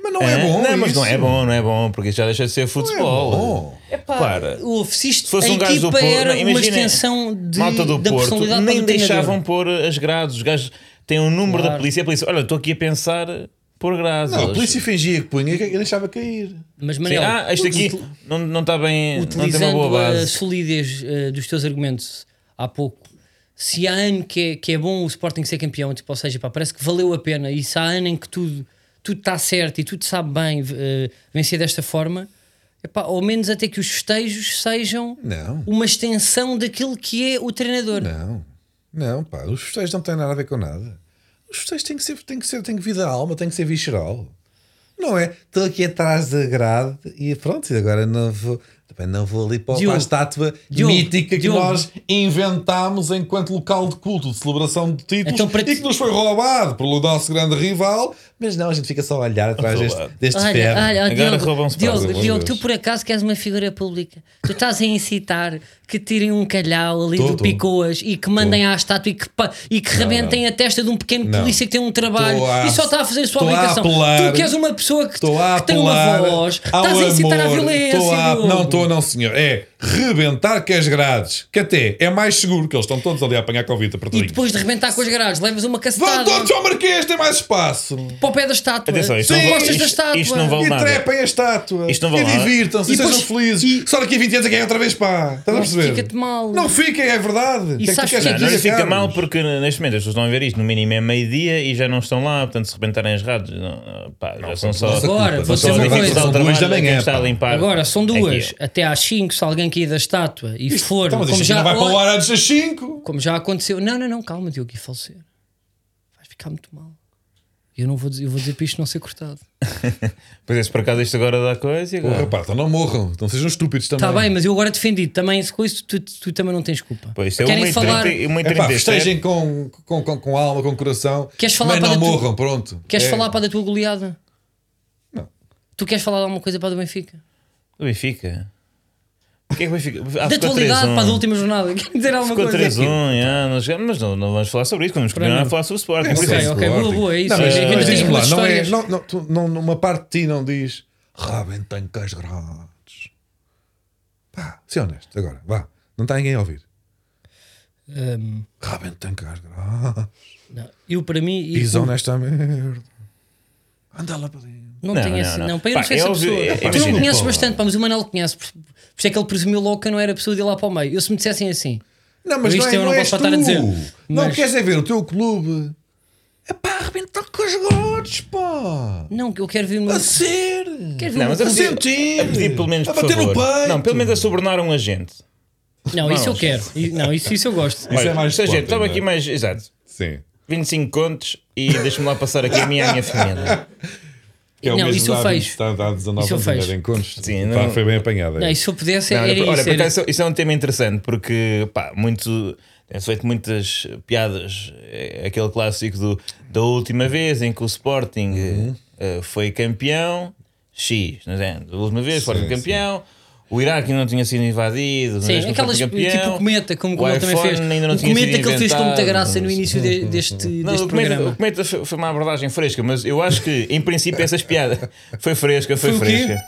Speaker 2: Mas não é
Speaker 1: Hã?
Speaker 2: bom
Speaker 1: Não, mas não é bom, não é bom, porque já deixa de ser
Speaker 2: Não é
Speaker 1: futebol.
Speaker 2: bom.
Speaker 3: Epá,
Speaker 1: Para.
Speaker 3: Ouve, se isto,
Speaker 1: Se fosse
Speaker 3: a
Speaker 1: um gajo do Porto,
Speaker 3: era
Speaker 1: não,
Speaker 3: uma
Speaker 1: imagina,
Speaker 3: extensão de,
Speaker 1: Malta do
Speaker 3: da
Speaker 1: Porto nem deixavam pôr as grades. Os gajos têm um número
Speaker 3: Claro.
Speaker 1: da polícia. A polícia, olha, estou aqui a pensar por grades.
Speaker 2: Não, a polícia fingia que punha e deixava cair.
Speaker 3: Mas
Speaker 1: Sim,
Speaker 3: Manel,
Speaker 1: ah, este aqui não, não está bem, não tem uma
Speaker 3: utilizando
Speaker 1: boa
Speaker 3: a
Speaker 1: base.
Speaker 3: solidez eh, dos teus argumentos há pouco, se há ano que é, que é bom o Sporting ser campeão, tipo, ou seja, pá, parece que valeu a pena, e se há ano em que tudo tudo está certo e tudo sabe bem eh, vencer desta forma, epá, ao menos até que os festejos sejam
Speaker 2: Não.
Speaker 3: uma extensão daquilo que é o treinador.
Speaker 2: Não, não, pá, os festejos não têm nada a ver com nada. Os festejos têm que ser, têm que ser, têm que vir da alma, têm que ser visceral. Não é? Estou aqui atrás da grade e pronto, e agora não vou, também não vou ali para,
Speaker 3: Diogo,
Speaker 2: para a estátua
Speaker 3: Diogo,
Speaker 2: mítica que
Speaker 3: Diogo.
Speaker 2: nós inventámos enquanto local de culto, de celebração de títulos
Speaker 3: Então,
Speaker 2: e
Speaker 3: ti-
Speaker 2: que nos foi roubado pelo nosso grande rival. Mas não, a gente fica só a olhar atrás deste, deste
Speaker 3: Olha,
Speaker 2: ferro.
Speaker 3: olha,
Speaker 1: Agora
Speaker 3: Diogo,
Speaker 1: roubam-se
Speaker 3: Diogo, Diogo, tu por acaso que és uma figura pública, tu estás a incitar que tirem um calhau ali
Speaker 2: Tô,
Speaker 3: do
Speaker 2: tô.
Speaker 3: Picoas e que mandem à estátua e que, e que rebentem a testa de um pequeno
Speaker 2: Não.
Speaker 3: polícia que tem um trabalho
Speaker 2: Tô a-
Speaker 3: e só está a fazer a sua
Speaker 2: tô a
Speaker 3: obrigação.
Speaker 2: apelar-
Speaker 3: tu que és uma pessoa que, que tem uma voz, estás a incitar à
Speaker 2: amor.
Speaker 3: violência.
Speaker 2: Estou a-
Speaker 3: Diogo.
Speaker 2: Não estou, não, senhor. É rebentar com as grades, que até é mais seguro, que eles estão todos ali a apanhar Covid
Speaker 3: E
Speaker 2: apertadinhos.
Speaker 3: depois de rebentar com as grades, levas uma
Speaker 2: Vão
Speaker 3: cacetada
Speaker 2: todos ao Marquês, tem mais espaço.
Speaker 3: para o pé da estátua.
Speaker 1: Atenção, isto
Speaker 3: Sim,
Speaker 1: não vale-
Speaker 3: gostas da
Speaker 1: isto-
Speaker 3: estátua.
Speaker 1: isto não vale-
Speaker 2: E
Speaker 1: nada.
Speaker 2: trepem a estátua.
Speaker 1: Isto não vale
Speaker 2: e
Speaker 1: nada.
Speaker 2: divirtam-se,
Speaker 3: E
Speaker 2: e sejam
Speaker 3: depois-
Speaker 2: felizes.
Speaker 3: e-
Speaker 2: Só daqui a 20 anos é que é outra vez pá. Estás a
Speaker 3: Não,
Speaker 2: perceber?
Speaker 3: fica-te mal.
Speaker 2: Não fiquem, é verdade. Que é
Speaker 3: sabes que
Speaker 1: Não, não
Speaker 2: diga,
Speaker 1: fica mal porque neste momento as pessoas estão a ver isto, no mínimo é meio-dia e já não estão lá, portanto se rebentarem as rádios, não, pá, já são só.
Speaker 3: Agora, vou
Speaker 1: só
Speaker 3: dizer uma
Speaker 2: São
Speaker 1: do
Speaker 2: duas
Speaker 1: trabalho
Speaker 2: da
Speaker 1: de quem
Speaker 2: manhã,
Speaker 1: está a
Speaker 2: pá.
Speaker 1: limpar.
Speaker 3: Agora, são duas,
Speaker 1: Aqui.
Speaker 3: até às 5, se alguém cair da estátua e for,
Speaker 2: Então, mas
Speaker 3: como
Speaker 2: isto
Speaker 3: já,
Speaker 2: não vai para o ar antes das 5.
Speaker 3: como já aconteceu. Não, não, não, calma, Diogo, e falecer. Vais ficar muito mal. Eu não vou dizer, eu vou dizer para isto não ser cortado.
Speaker 1: Pois é, se por acaso isto agora dá coisa e
Speaker 2: Porra,
Speaker 1: agora.
Speaker 2: pá, então não morram. Não sejam estúpidos também.
Speaker 3: Está bem, mas eu agora defendi também se com isso, tu, tu também não tens culpa.
Speaker 1: Pois isto é
Speaker 3: Querem
Speaker 1: 1
Speaker 3: falar,
Speaker 1: e 30
Speaker 2: É pá,
Speaker 1: 37.
Speaker 2: festejem com, com, com, com alma, com coração.
Speaker 3: Queres falar
Speaker 2: mas
Speaker 3: para
Speaker 2: não
Speaker 3: da tu-
Speaker 2: morram, pronto.
Speaker 3: queres
Speaker 2: É.
Speaker 3: falar para da tua goleada?
Speaker 2: Não.
Speaker 3: Tu queres falar de alguma coisa para a do Benfica?
Speaker 1: Do Benfica. Que é que Benfica? Ah,
Speaker 3: da atualidade
Speaker 1: 3-1.
Speaker 3: para a última jornada. Quer dizer alguma
Speaker 1: Ficou
Speaker 3: coisa?
Speaker 1: 3-1, já, não chegamos, mas não, não vamos falar sobre isso, vamos continuar a falar sobre o Sporting.
Speaker 2: É,
Speaker 3: Ok, ok, boa, boa, é isso.
Speaker 2: Não, mas,
Speaker 3: É
Speaker 2: mas diz-me
Speaker 3: tem
Speaker 2: lá, não é, não, não, tu, não, numa parte de ti não diz rebentem com as grades. Pá, ser honesto, agora, vá. Não está ninguém a ouvir. Rebentem com as grades.
Speaker 3: não. Eu, para mim,
Speaker 2: Pisam nesta merda. Anda lá para dentro.
Speaker 3: Não,
Speaker 1: Não,
Speaker 3: tenho
Speaker 1: não,
Speaker 3: esse,
Speaker 1: não.
Speaker 3: não. Para eu não
Speaker 1: Pá,
Speaker 3: sei
Speaker 1: é
Speaker 3: essa pessoa.
Speaker 1: é-
Speaker 3: tu não conheces bastante, pá, mas o Manel conhece. Por isso é que ele presumiu logo que eu não era pessoa de ir lá para o meio. Eu se me dissessem assim,
Speaker 2: Não, mas
Speaker 3: Isto
Speaker 2: não, é,
Speaker 3: eu não
Speaker 2: não
Speaker 3: posso estar a dizer,
Speaker 2: Não
Speaker 3: mas-
Speaker 2: queres é ver o teu clube. É pá, arrebentar com as grades, pá.
Speaker 3: não, que eu quero ver o meu.
Speaker 2: A ser.
Speaker 3: Quero ver
Speaker 1: Não,
Speaker 3: o
Speaker 1: mas
Speaker 3: meu
Speaker 1: a pedir,
Speaker 2: sentir.
Speaker 1: a pedir pelo menos
Speaker 2: A bater no peito.
Speaker 1: Não, pelo menos a subornar um agente.
Speaker 3: Não, isso eu quero. E- Não, isso, isso eu gosto.
Speaker 2: Isso é mais
Speaker 1: Seja,
Speaker 2: Sporting,
Speaker 1: estava
Speaker 2: não é?
Speaker 1: aqui mais. Exato.
Speaker 2: Sim.
Speaker 1: 25 contos e deixa-me lá passar aqui a minha, a minha família.
Speaker 2: Que é o
Speaker 3: Não,
Speaker 2: mesmo
Speaker 3: isso eu
Speaker 2: dá
Speaker 3: fecho.
Speaker 2: 20, Está, dá 19
Speaker 3: Isso
Speaker 2: anos, em contos.
Speaker 1: Sim,
Speaker 2: Pá,
Speaker 1: não-
Speaker 2: foi bem apanhado.
Speaker 3: Não, e se eu pudesse,
Speaker 1: Não,
Speaker 3: era
Speaker 1: olha,
Speaker 3: isso. era-
Speaker 1: isso é um tema interessante porque, pá, muito. Tem-se feito muitas piadas. É Aquele clássico do, da última vez em que o Sporting
Speaker 2: Uhum.
Speaker 1: eh, foi campeão, X, não é? Da última vez, Sporting
Speaker 2: Sim,
Speaker 1: campeão. O Iraque ainda não tinha sido invadido. uma
Speaker 3: Sim, aquelas tipo
Speaker 1: campeão.
Speaker 3: o cometa, como,
Speaker 1: O
Speaker 3: como ele também fez.
Speaker 1: ainda não
Speaker 3: o
Speaker 1: tinha
Speaker 3: cometa
Speaker 1: sido
Speaker 3: que ele fez com muita graça no início de- deste,
Speaker 1: Não,
Speaker 3: deste
Speaker 1: o cometa,
Speaker 3: programa.
Speaker 1: o cometa foi foi uma abordagem fresca, mas eu acho que, em princípio, essas piadas foi fresca, foi,
Speaker 3: Foi
Speaker 1: fresca.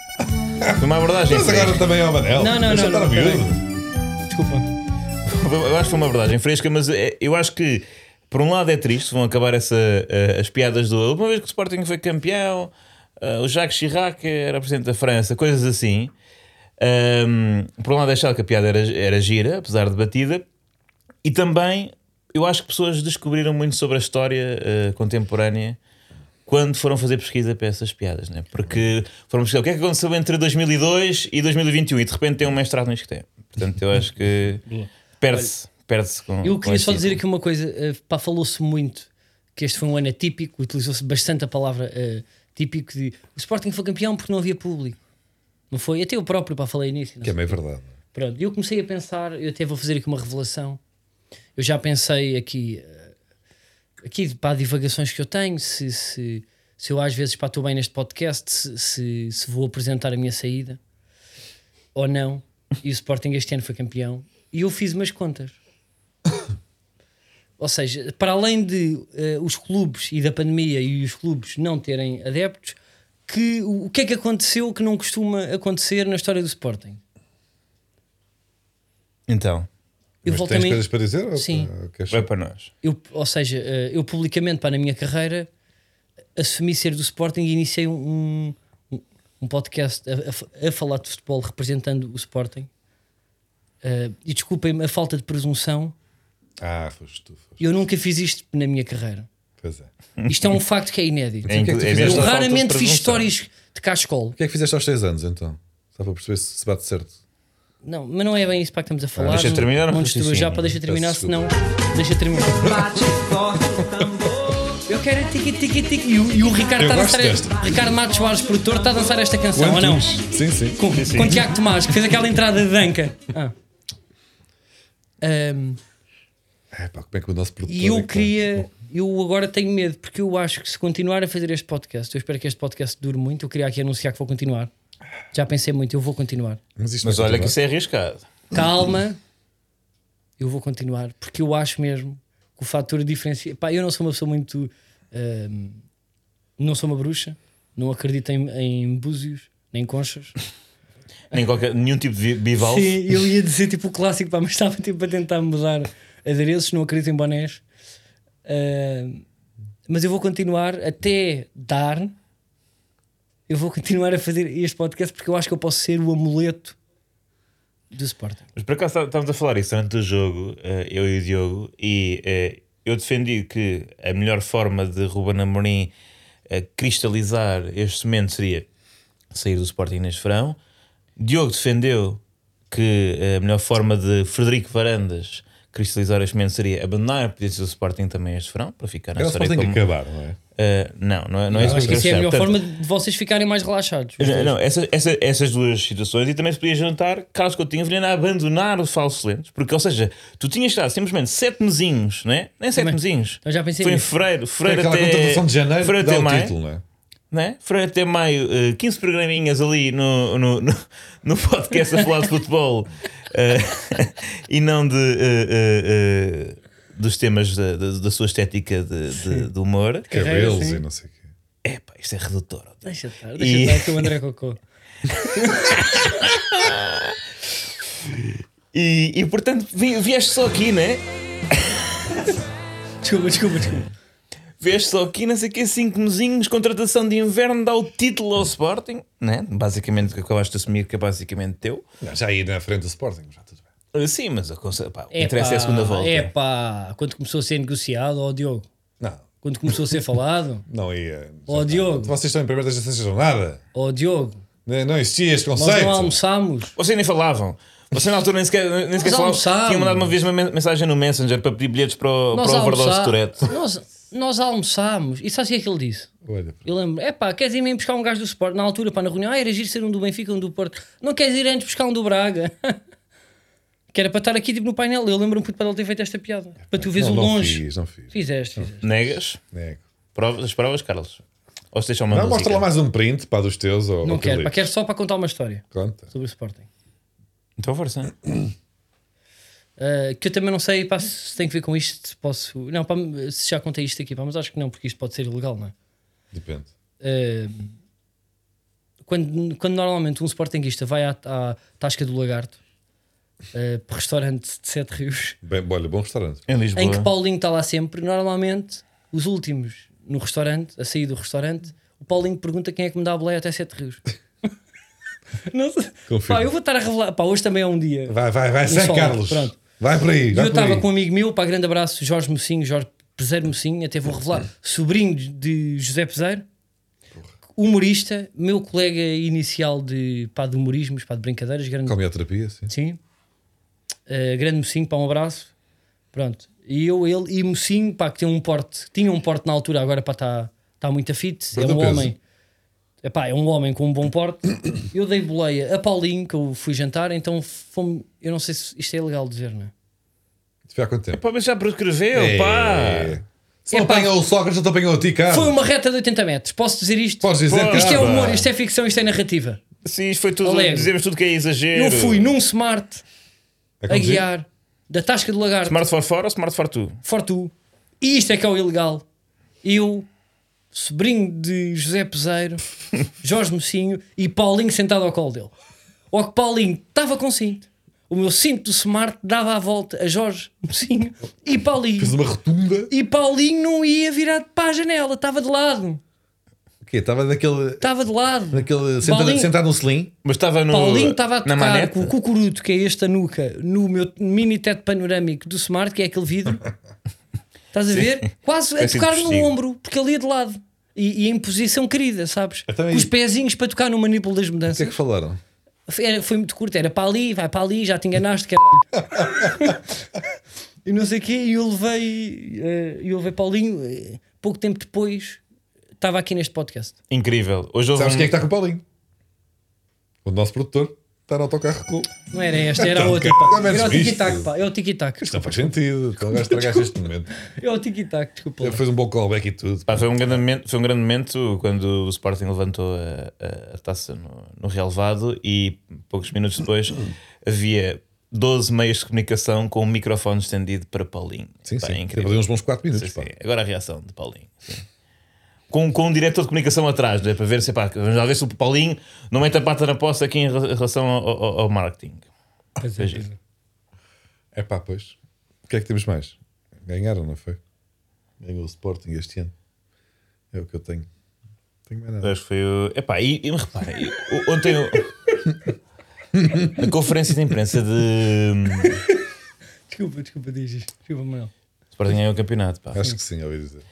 Speaker 1: Foi uma abordagem
Speaker 2: Mas
Speaker 1: fresca.
Speaker 2: agora também é o Manel.
Speaker 3: Não, não, não, não,
Speaker 2: miúdo.
Speaker 3: Desculpa.
Speaker 1: Eu acho que foi uma abordagem fresca, mas é- eu acho que, por um lado, é triste. Vão acabar essa, eh, as piadas do. A última vez que o Sporting foi campeão, eh, o Jacques Chirac era presidente da França, coisas assim. Ahm, por um lado, achava que a piada era, era gira, apesar de batida, e também eu acho que pessoas descobriram muito sobre a história eh, contemporânea quando foram fazer pesquisa para essas piadas, né? porque foram pesquisar o que é que aconteceu entre 2002 e 2021 e de repente tem um mestrado nisto que tem. Portanto, eu acho que perde-se perde-se com.
Speaker 3: Eu queria só dizer
Speaker 1: título.
Speaker 3: aqui uma coisa. eh, Pá, falou-se muito que este foi um ano atípico, utilizou-se bastante a palavra eh, típico de o Sporting foi campeão porque não havia público. Não foi? Até eu próprio para falei nisso.
Speaker 2: Que é meio verdade.
Speaker 3: Pronto, e eu comecei a pensar, eu até vou fazer aqui uma revelação. Eu já pensei aqui, eh, aqui para divagações que eu tenho, se, se, se eu às vezes pá, estou bem neste podcast, se, se, se vou apresentar a minha saída ou não. E o Sporting este ano foi campeão. E eu fiz umas contas. Ou seja, para além de eh, os clubes e da pandemia e os clubes não terem adeptos, que, o, que é que aconteceu que não costuma acontecer na história do Sporting?
Speaker 1: Então,
Speaker 3: Eu volto
Speaker 2: tens coisas para dizer? ou-
Speaker 3: Sim.
Speaker 2: ou
Speaker 1: para nós.
Speaker 3: Eu, ou seja, eh, eu publicamente para na minha carreira assumi ser do Sporting e iniciei um, um, um podcast a, a a falar de futebol representando o Sporting. Eh, e desculpem-me a falta de presunção,
Speaker 2: Ah, foste tu. foste.
Speaker 3: eu nunca fiz isto na minha carreira.
Speaker 2: Pois é.
Speaker 3: Isto é um facto que é inédito.
Speaker 1: É,
Speaker 2: que é que tu
Speaker 1: é
Speaker 3: eu raramente fiz histórias de cascol.
Speaker 2: O que é que fizeste aos 6 anos então? Só para perceber se se bate certo.
Speaker 3: Não, mas não é bem isso para que estamos a falar.
Speaker 1: deixa
Speaker 3: Não-
Speaker 1: terminar
Speaker 3: Não destrua já para deixa terminar, senão deixa terminar.
Speaker 4: Bate forte o tambor.
Speaker 3: Eu quero tiqui tiqui. E, o- e o Ricardo
Speaker 2: Eu
Speaker 3: está a dançar.
Speaker 2: desta.
Speaker 3: Ricardo Matos Soares, produtor, está a dançar esta canção, ou não?
Speaker 2: Quantos? Sim, sim.
Speaker 3: Com,
Speaker 1: Sim, sim.
Speaker 3: com Tiago Tomás, que fez aquela entrada de danca. Ah. Ahm,
Speaker 2: É, pá, como é que o nosso produtor.
Speaker 3: e eu
Speaker 2: é que-
Speaker 3: queria. Eu agora tenho medo, porque eu acho que se continuar a fazer este podcast, eu espero que este podcast dure muito. Eu queria aqui anunciar que vou continuar. Já pensei muito, eu vou continuar.
Speaker 2: Mas, isto
Speaker 1: Mas olha que isso é arriscado.
Speaker 3: Calma, eu vou continuar, porque eu acho mesmo que o fator diferencia. Pá, eu não sou uma pessoa muito. ahm, não sou uma bruxa, não acredito em, em búzios, nem conchas.
Speaker 1: Nem qualquer, nenhum tipo de bivalve.
Speaker 3: Sim, eu ia dizer tipo o clássico, pá, mas estava tipo a tentar mudar adereços, não acredito em bonés. Mas eu vou continuar até dar. Eu vou continuar a fazer este podcast porque eu acho que eu posso ser o amuleto do Sporting.
Speaker 1: Mas por acaso tá- estávamos a falar isso durante o jogo, eh, eu e o Diogo, e eh, eu defendi que a melhor forma de Ruben Amorim eh, cristalizar este momento seria sair do Sporting neste verão. Diogo defendeu que a melhor forma de Frederico Varandas cristalizar este momento seria abandonar a presidência do Sporting também este verão, para ficar na
Speaker 2: o
Speaker 1: história como...
Speaker 2: acabar, não é?
Speaker 1: Eh, não, não é, não é isso
Speaker 3: acho que
Speaker 1: eu
Speaker 3: isso é a melhor.
Speaker 1: Portanto,
Speaker 3: forma de vocês ficarem mais relaxados. os
Speaker 1: não, não, essa- essa- essas duas situações e também se podia juntar Carlos Coutinho Vilhena a abandonar os falsos lentes, porque, ou seja, tu tinhas estado simplesmente sete mesinhos, não é? Nem sete mesinhos.
Speaker 3: Eu já pensei
Speaker 1: Foi em fevereiro, fevereiro até.
Speaker 2: de janeiro
Speaker 1: fevereiro até
Speaker 2: o
Speaker 1: maio,
Speaker 2: título, não é?
Speaker 1: Não é? Fevereiro até maio, eh, 15 programinhas ali no, no, no, no podcast a falar de futebol eh, e não de. eh, dos temas da, da, da sua estética de, de, de humor.
Speaker 2: Cabelos e não sei o quê.
Speaker 1: Epá, isto é redutor.
Speaker 3: Deixa estar,
Speaker 1: E-
Speaker 3: deixa estar que o André Cocô.
Speaker 1: E, e portanto, vi- vieste só aqui, né?
Speaker 3: Desculpa, desculpa, desculpa.
Speaker 1: Vieste só aqui, não sei o que, cinco mesinhos, contratação de inverno, dá o título ao Sporting, né? Basicamente, que acabaste de assumir que é basicamente teu.
Speaker 2: Não, já ir na frente do Sporting, já tudo bem.
Speaker 1: Uh, Sim, mas a pá, o que interessa é a segunda volta.
Speaker 3: É pá, quando começou a ser negociado, ó Diogo.
Speaker 2: Não,
Speaker 3: Quando começou a ser falado,
Speaker 2: não ia.
Speaker 3: ó Diogo,
Speaker 2: Vocês estão em primeira desde a jornada.
Speaker 3: ó Diogo,
Speaker 2: Não, não existia este
Speaker 3: nós
Speaker 2: conceito.
Speaker 3: não almoçámos.
Speaker 1: Vocês nem falavam. Você na altura nem sequer, nem sequer
Speaker 3: Nós
Speaker 1: falava.
Speaker 3: almoçámos.
Speaker 1: Tinha mandado uma vez uma men- mensagem no Messenger para pedir bilhetes para o,
Speaker 3: Nós
Speaker 1: para o overdose de. Tourette.
Speaker 3: Nós, nós almoçámos. E sabes o que é que ele disse?
Speaker 2: Olha,
Speaker 3: Eu lembro, é pá, queres ir mesmo buscar um gajo do Sport? Na altura, pá, na reunião, ah, era giro ser um do Benfica, um do Porto. Não queres ir antes buscar um do Braga? que era para estar aqui tipo, no painel. Eu lembro-me puto, para ele ter feito esta piada. Para tu veres o
Speaker 2: não
Speaker 3: longe.
Speaker 2: fiz, não fiz.
Speaker 3: Fizeste, fizeste.
Speaker 1: Negas?
Speaker 2: Nego.
Speaker 1: Provas, as provas, Carlos? Ou se deixam uma
Speaker 2: Não,
Speaker 1: música?
Speaker 2: mostra lá mais um print para dos teus. Ou,
Speaker 3: Não
Speaker 2: ou
Speaker 3: quero, pá, quero só para contar uma história
Speaker 2: Conta.
Speaker 3: sobre o Sporting.
Speaker 1: Então força.
Speaker 3: Uh, que eu também não sei pá, se tem que ver com isto. Se posso. Não, pá, se já contei isto aqui, pá, mas acho que não, porque isto pode ser ilegal, não é?
Speaker 2: Depende.
Speaker 3: Uh, quando, quando normalmente um sportinguista vai à, à Tasca do Lagarto, uh, para restaurante de Sete Rios,
Speaker 2: Bem, olha, bom restaurante.
Speaker 1: Em Lisboa.
Speaker 3: em que Paulinho está lá sempre, normalmente os últimos no restaurante, a sair do restaurante, o Paulinho pergunta quem é que me dá a boleia até Sete Rios. não sei.
Speaker 2: Confirmo.
Speaker 3: Pá, eu vou estar a revelar. Pá, hoje também é um dia.
Speaker 2: Vai, vai, vai,
Speaker 3: Um
Speaker 2: Zé Carlos.
Speaker 3: pronto.
Speaker 2: Vai por aí. Vai
Speaker 3: eu estava com um amigo meu, para grande abraço, Jorge Mocinho, Jorge Peseiro Mocinho, até vou revelar, sobrinho de José Peseiro, humorista, meu colega inicial de, pá, de humorismos, pá, de brincadeiras, grande,
Speaker 2: Com a terapia, sim.
Speaker 3: sim. Uh, grande Mocinho, para um abraço. Pronto. E eu, ele e Mocinho, pá, que tem um porte, tinha um porte na altura, agora para está tá muito afite, é um
Speaker 2: peso.
Speaker 3: homem. Epá, é um homem com um bom porte. Eu dei boleia a Paulinho, que eu fui jantar, então fomos. Eu não sei se isto é legal dizer, não é?
Speaker 2: Isto foi há quanto tempo?
Speaker 1: Pá, mas já prescreveu, pá.
Speaker 2: É. Se não
Speaker 3: Epá.
Speaker 2: apanhou o Sócrates, não te apanhou a ti, cara.
Speaker 3: Foi uma reta de 80 metros. Posso dizer isto?
Speaker 2: Podes dizer,
Speaker 1: Pô,
Speaker 3: Isto é humor, isto é ficção, isto é narrativa.
Speaker 1: Sim, isto foi tudo.
Speaker 3: Alegre.
Speaker 1: Dizemos tudo que é exagero.
Speaker 3: Eu fui num smart
Speaker 2: É
Speaker 3: a
Speaker 2: conduzir?
Speaker 3: guiar da Tasca do Lagarto,
Speaker 1: Smart for fora ou smart for tu?
Speaker 3: Fortu. E isto é que é o ilegal. Eu, sobrinho de José Peseiro, Jorge Mocinho e Paulinho sentado ao colo dele. Ou que Paulinho estava com cinto. O meu cinto do smart dava a volta a Jorge Mocinho e Paulinho.
Speaker 2: Fez uma rotunda.
Speaker 3: E Paulinho não ia virado para a janela, estava de lado.
Speaker 2: O quê? Estava naquele.
Speaker 3: Estava de lado.
Speaker 2: naquele sentado,
Speaker 3: Paulinho-
Speaker 2: sentado no selim.
Speaker 1: Mas estava no.
Speaker 3: Paulinho estava a
Speaker 1: na
Speaker 3: tocar com o cucuruto, que é esta nuca, no meu mini teto panorâmico do Smart, que é aquele vidro. Estás a ver? Quase a tocar no ombro, porque ali é de lado. E, e em posição querida, sabes? Com os pezinhos para tocar no manípulo das
Speaker 2: O que é
Speaker 3: mudanças.
Speaker 2: que falaram?
Speaker 3: Foi, era- foi muito curto, era para ali, vai para ali, já te enganaste, caralho. e não sei o quê, e eu levei, eh, eu levei Paulinho, eh, pouco tempo depois, estava aqui neste podcast.
Speaker 1: Incrível. Hoje
Speaker 2: Sabes
Speaker 1: um-
Speaker 2: quem é que está com o Paulinho? O nosso produtor está no autocarro com.
Speaker 3: Não era esta, era a outra. Pá. Era o tiki-tac, pá. É o tiki-tac.
Speaker 2: Isto não faz sentido. Então agora estragaste este momento.
Speaker 3: É o tiki-tac, desculpa.
Speaker 2: Ele fez um bom callback e tudo.
Speaker 1: Pá, foi, um grande momento, foi um grande momento quando o Sporting levantou a, a- a taça no, no relevado e poucos minutos depois havia 12 meios de comunicação com um microfone estendido para Paulinho.
Speaker 2: Sim,
Speaker 1: Pá,
Speaker 2: sim.
Speaker 1: é
Speaker 2: Teve
Speaker 1: incrível.
Speaker 2: uns bons 4 minutos.
Speaker 1: Sim, sim. Agora a reação de Paulinho. sim. Com, com um diretor de comunicação atrás, né, para ver se, pá, vamos lá ver se o Paulinho não mete a pata na poça aqui em re- em relação ao, ao- ao marketing.
Speaker 3: Pois é, pois é.
Speaker 2: É pá, pois. O que é que temos mais? Ganharam, não foi? Ganhou o Sporting este ano. É o que eu tenho. Tenho mais nada.
Speaker 1: Acho que foi o. Epá, e, e repara, e- o- ontem na conferência de imprensa de
Speaker 3: Desculpa, desculpa, diz. Desculpa, Manuel.
Speaker 1: Sporting ganhou o campeonato. Pá.
Speaker 2: Acho que sim, ouvi dizer.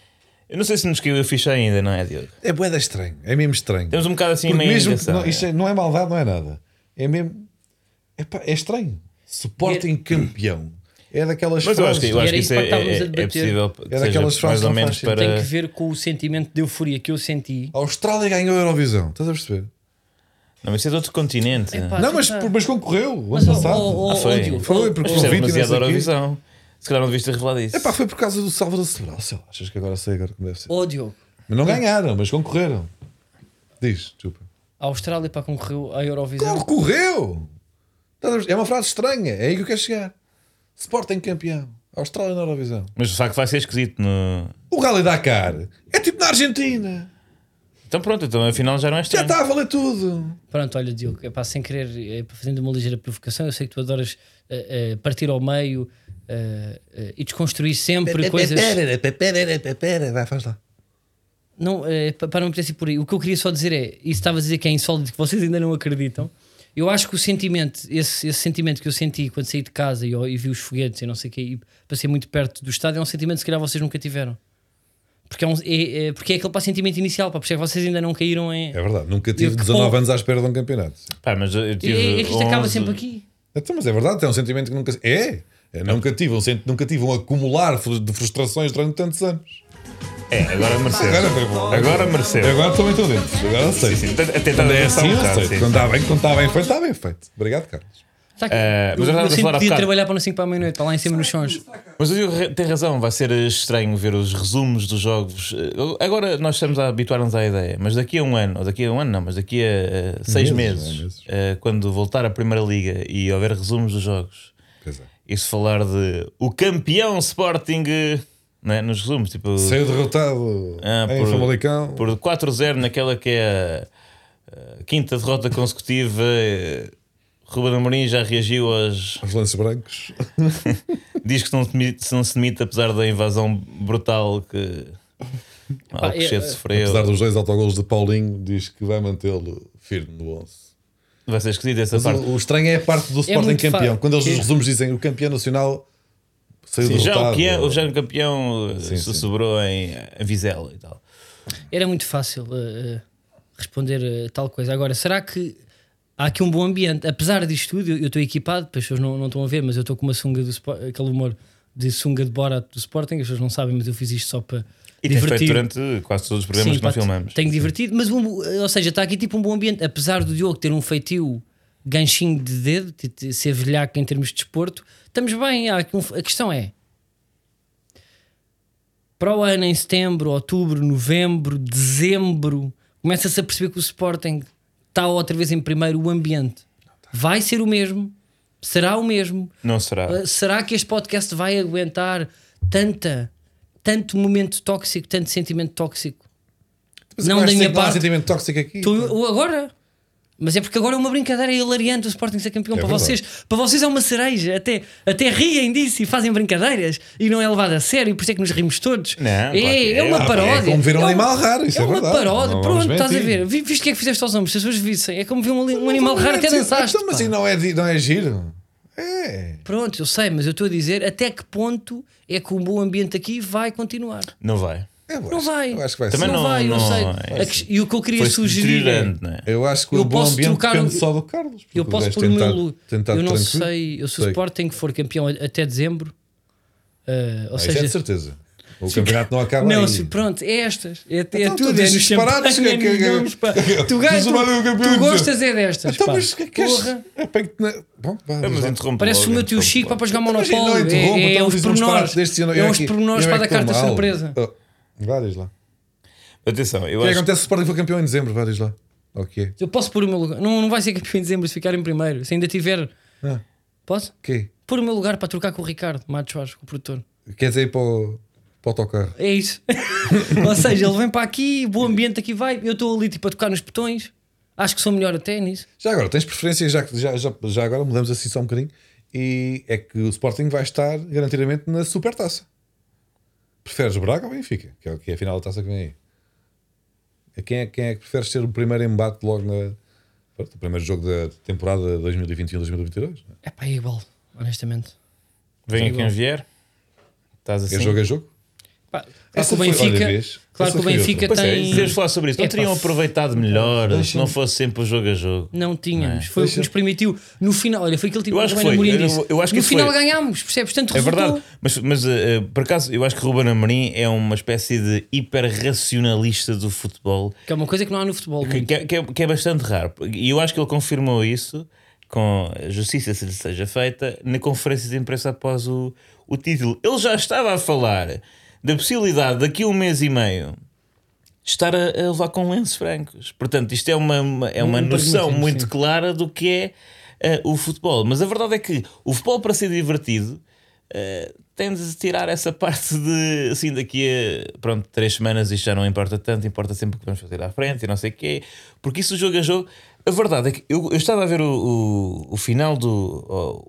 Speaker 1: Eu não sei se nos caiu a ficha ainda, não é, Diogo?
Speaker 2: É boeda estranho. É mesmo estranho.
Speaker 1: Temos um bocado assim
Speaker 2: Porque
Speaker 1: meio
Speaker 2: mesmo que
Speaker 1: indignação,
Speaker 2: não, isto é- não é maldade, não é nada. É mesmo. É, pá, é estranho. Sporting campeão. É daquelas
Speaker 1: Mas eu acho
Speaker 2: frases.
Speaker 1: que, eu acho
Speaker 3: era
Speaker 1: que
Speaker 3: isso
Speaker 1: isso é,
Speaker 3: que estávamos a
Speaker 1: é, é
Speaker 3: debater.
Speaker 1: possível que
Speaker 2: É daquelas
Speaker 1: seja mais
Speaker 2: frases
Speaker 1: ou
Speaker 2: que não
Speaker 1: menos
Speaker 2: faz
Speaker 1: para.
Speaker 3: Tem que ver com o sentimento de euforia que eu senti.
Speaker 2: A Austrália ganhou a Eurovisão. Estás a perceber?
Speaker 1: Não, mas isso é de outro continente.
Speaker 3: Epá,
Speaker 2: não, mas,
Speaker 3: tá-
Speaker 2: mas concorreu o
Speaker 3: Mas,
Speaker 2: ano
Speaker 3: ó,
Speaker 2: passado.
Speaker 1: Ah, foi.
Speaker 3: Diogo,
Speaker 2: Foi, porque
Speaker 1: Isto é
Speaker 2: e não
Speaker 1: demasiado
Speaker 2: sei o quê.
Speaker 1: Eurovisão. Se calhar não devias ter revelado isso.
Speaker 2: É pá, foi por causa do Salvador Sobral. Sei lá, achas que agora sei agora como deve ser.
Speaker 3: ó, Diogo,
Speaker 2: Mas não ganharam, mas concorreram. Diz, desculpa.
Speaker 3: a Austrália para concorreu à Eurovisão.
Speaker 2: Concorreu! Estás a perceber? É uma frase estranha. É aí que eu quero chegar. Sporting campeão. Austrália na Eurovisão.
Speaker 1: Mas de facto vai ser esquisito. No...
Speaker 2: O Rally Dakar é tipo na Argentina.
Speaker 1: Então pronto, então afinal já não é
Speaker 2: Já
Speaker 1: estranho.
Speaker 2: está a valer tudo.
Speaker 3: Pronto, olha, Diogo, é para sem querer, é fazendo uma ligeira provocação. Eu sei que tu adoras eh, eh, partir ao meio eh, e desconstruir sempre coisas.
Speaker 2: Vai, faz lá.
Speaker 3: Não, eh, pa- para não meter-se por aí. O que eu queria só dizer é: isso estava a dizer que é insólito, que vocês ainda não acreditam. Eu acho que o sentimento, esse, esse sentimento que eu senti quando saí de casa e, e vi os foguetes e não sei o que, e passei muito perto do estádio, é um sentimento que se calhar vocês nunca tiveram. Porque é, um- é- é- porque é aquele para sentimento inicial, para perceber que vocês ainda não caíram em.
Speaker 2: É verdade, nunca tive
Speaker 3: Eu que
Speaker 2: 19
Speaker 3: bom.
Speaker 2: anos à espera de um campeonato.
Speaker 1: Pá, mas eu tive
Speaker 3: é, é que isto acaba
Speaker 1: 11
Speaker 3: sempre aqui.
Speaker 2: Então, mas é verdade, é um sentimento que nunca. É! Nunca, tive um, nunca tive um acumular de frustrações durante tantos anos.
Speaker 1: É, agora mereceu.
Speaker 2: Agora.
Speaker 1: Agora mereceu.
Speaker 2: Agora também estou dentro. Agora sei.
Speaker 1: Sim, sim.
Speaker 2: Quando é assim,
Speaker 1: um
Speaker 2: eu sei.
Speaker 1: sim.
Speaker 2: Quando está bem, quando está bem feito, está bem feito. Obrigado, Carlos.
Speaker 3: Tá.
Speaker 1: Eh, mas eu
Speaker 3: eu, eu sempre podia trabalhar para no 5 para a meia-noite, está lá em cima nos sons.
Speaker 1: Mas re- tem razão, vai ser estranho ver os resumos dos jogos. Eh, Agora nós estamos a habituar-nos à ideia, mas daqui a um ano, ou daqui a um ano não, mas daqui a eh, seis
Speaker 2: Meses,
Speaker 1: meses,
Speaker 2: é, meses.
Speaker 1: eh, quando voltar à Primeira Liga e houver resumos dos jogos,
Speaker 2: Pois é.
Speaker 1: E se falar de o campeão Sporting eh, né, nos resumos, tipo
Speaker 2: Saiu derrotado
Speaker 1: Ah,
Speaker 2: em
Speaker 1: por-
Speaker 2: Famalicão.
Speaker 1: por 4-0 naquela que é a, a quinta derrota consecutiva. eh, Ruben Amorim já reagiu aos.
Speaker 2: Os lances brancos.
Speaker 1: Diz que não se, demite, não se demite, apesar da invasão brutal que Alcochete
Speaker 3: é-
Speaker 1: sofreu.
Speaker 2: Apesar dos dois autogolos de Paulinho, diz que vai mantê-lo firme no 11.
Speaker 1: Vai ser esquisito essa
Speaker 2: Mas
Speaker 1: parte.
Speaker 2: o, o estranho é a parte do Sporting
Speaker 3: muito
Speaker 2: campeão.
Speaker 3: fa-
Speaker 2: Quando eles
Speaker 3: que-
Speaker 2: nos resumos dizem o campeão nacional saiu
Speaker 1: Sim, já,
Speaker 2: derrotado.
Speaker 1: o, que é, o já o campeão eh,
Speaker 2: Sim,
Speaker 1: se
Speaker 2: sim.
Speaker 1: sobrou em, em Vizela e tal.
Speaker 3: Era muito fácil uh, uh, responder tal coisa. Agora, será que há aqui um bom ambiente? Apesar disto tudo, eu eu estou equipado, as pessoas não, não estão a ver, mas eu estou com uma sunga do Sport- aquele humor de sunga de Borat do Sporting, as pessoas não sabem, mas eu fiz isto só para
Speaker 1: E tem feito
Speaker 3: divertido.
Speaker 1: durante quase todos os programas
Speaker 3: Sim,
Speaker 1: que nós filmamos.
Speaker 3: Tenho divertido, mas um- ou seja, está aqui tipo um bom ambiente. Apesar do Diogo ter um feitio ganchinho de dedo, de- de ser velhaco em termos de desporto, estamos bem. A questão é: para o ano, em setembro, outubro, novembro, dezembro, começa-se a perceber que o Sporting está outra vez em primeiro. O ambiente vai ser o mesmo, será o mesmo.
Speaker 1: Não será.
Speaker 3: Uh, será que este podcast vai aguentar tanta, tanto momento tóxico, tanto sentimento tóxico?
Speaker 2: Mas
Speaker 3: Não da minha parte.
Speaker 2: sentimento tóxico aqui.
Speaker 3: Tu- o agora. Mas é porque agora é uma brincadeira hilariante o Sporting ser campeão.
Speaker 2: É
Speaker 3: para
Speaker 2: verdade.
Speaker 3: vocês, para vocês é uma cereja. Até, até riem disso e fazem brincadeiras e não é levado a sério. Por isso é que nos rimos todos.
Speaker 1: Não,
Speaker 3: é,
Speaker 1: claro é.
Speaker 3: é uma
Speaker 2: pá,
Speaker 3: paródia.
Speaker 2: é como ver um
Speaker 3: É
Speaker 2: animal raro, isso é
Speaker 3: uma
Speaker 2: verdade.
Speaker 3: paródia.
Speaker 2: Não
Speaker 3: Pronto, estás a ver. Vi- Viste o que é que fizeste aos homens? Se as pessoas vissem. É como ver um, um animal raro até dançaste.
Speaker 2: Então, mas assim não é, não é giro. É.
Speaker 3: Pronto, eu sei, mas eu estou a dizer até que ponto é que o bom ambiente aqui vai continuar.
Speaker 1: Não vai.
Speaker 2: Eu
Speaker 3: Não
Speaker 2: acho-
Speaker 3: vai.
Speaker 2: Eu acho que vai
Speaker 1: Também
Speaker 2: ser.
Speaker 3: não,
Speaker 1: não-
Speaker 3: vai, eu
Speaker 1: não-
Speaker 3: sei.
Speaker 1: é
Speaker 3: E o que eu queria sugerir. é-
Speaker 1: deteriorando, não é?
Speaker 2: Eu acho que
Speaker 3: Eu
Speaker 2: o bom
Speaker 3: posso
Speaker 2: ambiente
Speaker 3: trocar
Speaker 2: depende só do Carlos.
Speaker 3: Eu posso pôr o meu
Speaker 2: tentar-
Speaker 3: lu-
Speaker 2: tentar
Speaker 3: Eu não
Speaker 2: tranquilo.
Speaker 3: sei. Eu, se o. Sporting for campeão até dezembro, uh, ou
Speaker 2: Ah, isso é
Speaker 3: seja,
Speaker 2: de certeza. O campeonato não acaba
Speaker 3: não,
Speaker 2: aí.
Speaker 3: se- pronto, é estas. É, é
Speaker 2: Então,
Speaker 3: tudo.
Speaker 2: tu
Speaker 3: É
Speaker 2: dizes
Speaker 3: no
Speaker 2: disparates,
Speaker 3: champanhe,
Speaker 2: que-
Speaker 3: é
Speaker 2: que-
Speaker 3: nos pá. Tu, tu, tu gostas é destas.
Speaker 2: Então,
Speaker 3: pá.
Speaker 2: mas que é que?
Speaker 3: Porra.
Speaker 2: É que. te- Bom, vá,
Speaker 1: É, mas interrompe
Speaker 3: Parece o meu tio Chico para jogar Monopólio. É, é
Speaker 2: então
Speaker 3: os
Speaker 2: uns
Speaker 3: pormenores. É os pormenores
Speaker 2: é
Speaker 3: para
Speaker 2: que
Speaker 3: dar carta surpresa.
Speaker 2: Oh, Vá, diz lá.
Speaker 1: Atenção, eu
Speaker 2: O que é que
Speaker 1: acho
Speaker 2: acontece se o Sporting for campeão em dezembro? Vá, diz lá. Ok.
Speaker 3: Eu posso pôr o meu lugar. Não, não vai ser campeão em dezembro se ficar em primeiro. Se ainda tiver.
Speaker 2: Ah,
Speaker 3: Posso?
Speaker 2: ok.
Speaker 3: Pôr o meu lugar para trocar com o Ricardo Matos com o produtor.
Speaker 2: Queres ir para o, para o autocarro?
Speaker 3: É isso. Ou seja, ele vem para aqui, o ambiente aqui vai. Eu estou ali tipo a tocar nos botões. Acho que sou melhor até nisso.
Speaker 2: Já agora, tens preferências, já, já, já, já agora mudamos assim só um bocadinho. E é que o Sporting vai estar garantidamente na Supertaça. Preferes Braga ou Benfica? Que é, o- que é a final da taça que vem aí. A Quem é, quem é que preferes ter o primeiro embate logo na. pronto, o primeiro jogo da temporada 2021-2022?
Speaker 3: É pá, é igual, honestamente.
Speaker 1: Vem a
Speaker 3: igual.
Speaker 1: quem vier. Estás assim.
Speaker 2: É jogo a jogo?
Speaker 3: Pá, claro
Speaker 2: Essa
Speaker 3: que o Benfica,
Speaker 2: olha,
Speaker 3: claro que o Benfica
Speaker 1: é,
Speaker 3: tem.
Speaker 1: devíamos falar sobre isso. Não
Speaker 3: Epá,
Speaker 1: teriam aproveitado melhor se não fosse sempre o jogo a jogo.
Speaker 3: Não tínhamos.
Speaker 1: Não é?
Speaker 3: Foi o que
Speaker 2: Deixa-
Speaker 3: nos permitiu. No final, olha, foi aquele tipo
Speaker 1: Eu acho que
Speaker 3: Ruben
Speaker 1: foi.
Speaker 3: Amorim disse.
Speaker 1: eu acho que
Speaker 3: no final
Speaker 1: foi.
Speaker 3: ganhámos, percebes? Tanto
Speaker 1: É
Speaker 3: resultou.
Speaker 1: verdade, mas, mas eh, por acaso eu acho que Ruben Amorim é uma espécie de hiper-racionalista do futebol
Speaker 3: Que é uma coisa que não há no futebol.
Speaker 1: que, que é, que é- que é bastante raro. E eu acho que ele confirmou isso com justiça se lhe seja feita na conferência de imprensa após o, o título. Ele já estava a falar da possibilidade daqui a um mês e meio estar a, a levar com lenços francos. Portanto, isto é uma, uma- é uma
Speaker 3: Um
Speaker 1: noção muito
Speaker 3: sim.
Speaker 1: clara do que é eh, o futebol. Mas a verdade é que o futebol, para ser divertido, eh, tem de tirar essa parte de assim, daqui a pronto, três semanas isto já não importa tanto, importa sempre o que vamos fazer à frente e não sei o quê. Porque isso jogo a jogo. A verdade é que eu, eu estava a ver o, o, o final do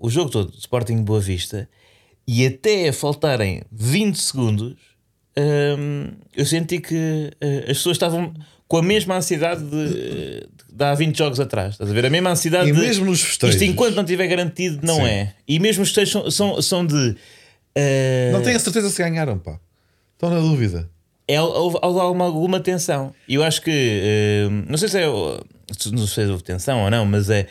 Speaker 1: o, o jogo todo do Sporting Boa Vista e até faltarem 20 segundos hum, eu senti que eh, as pessoas estavam com a mesma ansiedade de, de há 20 jogos atrás. Estás a ver? A mesma ansiedade
Speaker 2: E
Speaker 1: de
Speaker 2: mesmo nos festejos.
Speaker 1: isto enquanto não estiver garantido, não
Speaker 2: Sim.
Speaker 1: é. E mesmo os festejos são, são, são de. eh,
Speaker 2: Não tenho a certeza se ganharam, pá. Estão na dúvida.
Speaker 1: é, houve, houve alguma, alguma tensão. E eu acho que, eh, não sei se é, não sei se houve tensão ou não, mas é,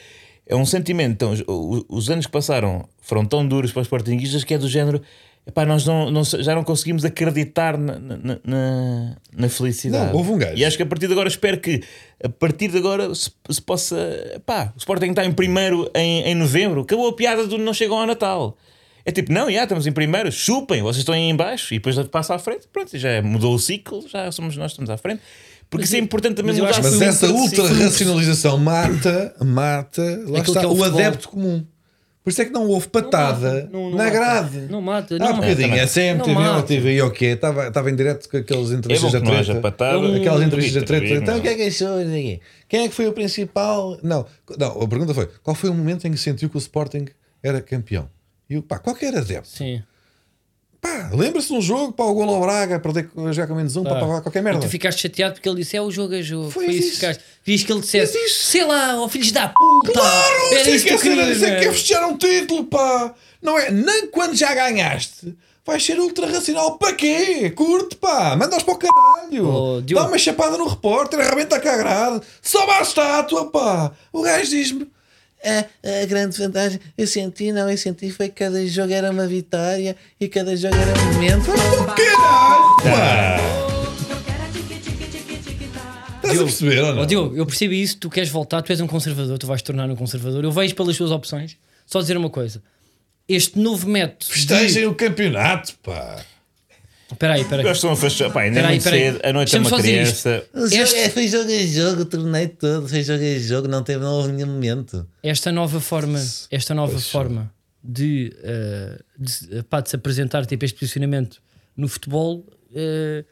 Speaker 1: é um sentimento. Então, os, os- os anos que passaram foram tão duros para os sportinguistas que é do género. Epá, nós não, não- já não conseguimos acreditar na, na, na, na felicidade.
Speaker 2: Não, houve um gajo.
Speaker 1: E acho que a partir de agora espero que a partir de agora se, se possa. Epá, o Sporting está em primeiro em, em novembro. Acabou a piada do não chegam ao Natal. É tipo, não, já estamos em primeiro, chupem, vocês estão aí em baixo e depois passa à frente, pronto, já mudou o ciclo, já somos nós que estamos à frente. Porque isso é importante também
Speaker 3: mas
Speaker 1: mudar
Speaker 2: Mas essa ultra-racionalização mata, mata, lá
Speaker 3: Aquilo
Speaker 2: está,
Speaker 3: é o
Speaker 2: o adepto comum. Por isso é que não houve patada
Speaker 3: Não- não
Speaker 2: na
Speaker 3: mata.
Speaker 2: grade.
Speaker 3: Não mata.
Speaker 2: Há
Speaker 3: Não
Speaker 2: bocadinho,
Speaker 3: mata.
Speaker 2: é sempre,
Speaker 3: Não
Speaker 2: TV,
Speaker 3: mata.
Speaker 2: ou TV, o quê? Estava estava em direto com aqueles
Speaker 1: É
Speaker 2: entrevistas
Speaker 1: que
Speaker 2: da
Speaker 1: não
Speaker 2: treta.
Speaker 1: patada.
Speaker 2: Aquelas entrevistas da treta. Então,
Speaker 1: não.
Speaker 2: o que é que achou? Quem é que foi o principal? Não, não, a pergunta foi: qual foi o momento em que sentiu que o Sporting era campeão? E eu, pá, qualquer adepto.
Speaker 3: Sim.
Speaker 2: Pá, lembra-se de um jogo, pá, o golo ao Braga, perder, jogar com menos um, pá, pá, qualquer
Speaker 3: E
Speaker 2: merda.
Speaker 3: tu ficaste chateado porque ele disse é o jogo a jogo.
Speaker 2: Foi
Speaker 3: Foi, isso que ficaste. Querias que ele dissesse, sei lá, ó filhos da puta.
Speaker 2: Claro,
Speaker 3: Era
Speaker 2: isso é que
Speaker 3: que
Speaker 2: é,
Speaker 3: querias.
Speaker 2: isso é que é
Speaker 3: é?
Speaker 2: festejar um título, pá. Não é? Nem quando já ganhaste. Vais ser ultra racional para quê? Curte, pá. Manda-os para o caralho.
Speaker 3: Oh.
Speaker 2: Dá uma chapada no repórter, arrebenta a grade. Sobe à estátua, pá. O gajo diz-me ah, a grande vantagem eu senti, não, eu senti foi que cada jogo era uma vitória e cada jogo era um momento. O que era? Ah. Estás a perceber não?
Speaker 3: Oh, Diogo, eu percebi isso, tu queres voltar, tu és um conservador, tu vais tornar um conservador. Eu vejo pelas tuas opções, só dizer uma coisa. Este novo método.
Speaker 2: Festejem de... o campeonato, pá.
Speaker 3: Espera aí, espera aí.
Speaker 1: Eles estão a fechar. Pá, ainda é
Speaker 3: Peraí,
Speaker 1: muito
Speaker 3: peraí.
Speaker 1: cedo. A noite é uma criança.
Speaker 3: Este-
Speaker 5: É, foi jogo a jogo, o torneio todo, foi jogo a jogo, não teve não houve nenhum momento.
Speaker 3: esta nova forma, esta nova forma de, eh, de, pá, de se apresentar, tipo este posicionamento no futebol, eh,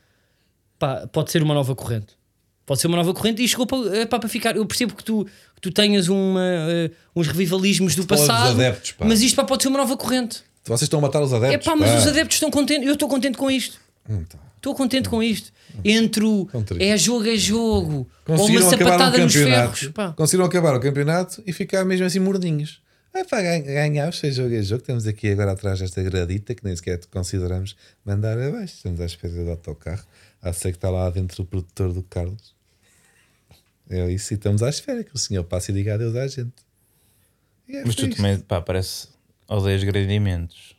Speaker 3: pá, pode ser uma nova corrente. Pode ser uma nova corrente e chegou para, eh, pá, para ficar. Eu percebo que tu, que tu tenhas uma, eh, uns revivalismos do passado,
Speaker 2: adeptos,
Speaker 3: mas isto pá, pode ser uma nova corrente.
Speaker 2: Vocês estão a matar os
Speaker 3: É
Speaker 2: adeptos.
Speaker 3: pá, mas
Speaker 2: pá.
Speaker 3: os adeptos estão contentes. Eu estou contente com isto.
Speaker 2: Então,
Speaker 3: Estou contente com isto. Entre o é jogo a jogo, ou uma
Speaker 2: acabar um
Speaker 3: sapatada nos ferros. Pá.
Speaker 2: Conseguiram acabar o campeonato e ficar mesmo assim mordinhos. Ah, pá, gan- ganhámos, foi jogo a jogo. Estamos aqui agora atrás desta gradita que nem sequer consideramos mandar abaixo. Estamos à espera do autocarro. Ah, sei que está lá dentro o produtor do Carlos. É isso, e estamos à espera que o senhor passe e diga adeus à gente. É
Speaker 1: Mas tu também, pá, parece. Odeias grandimentos.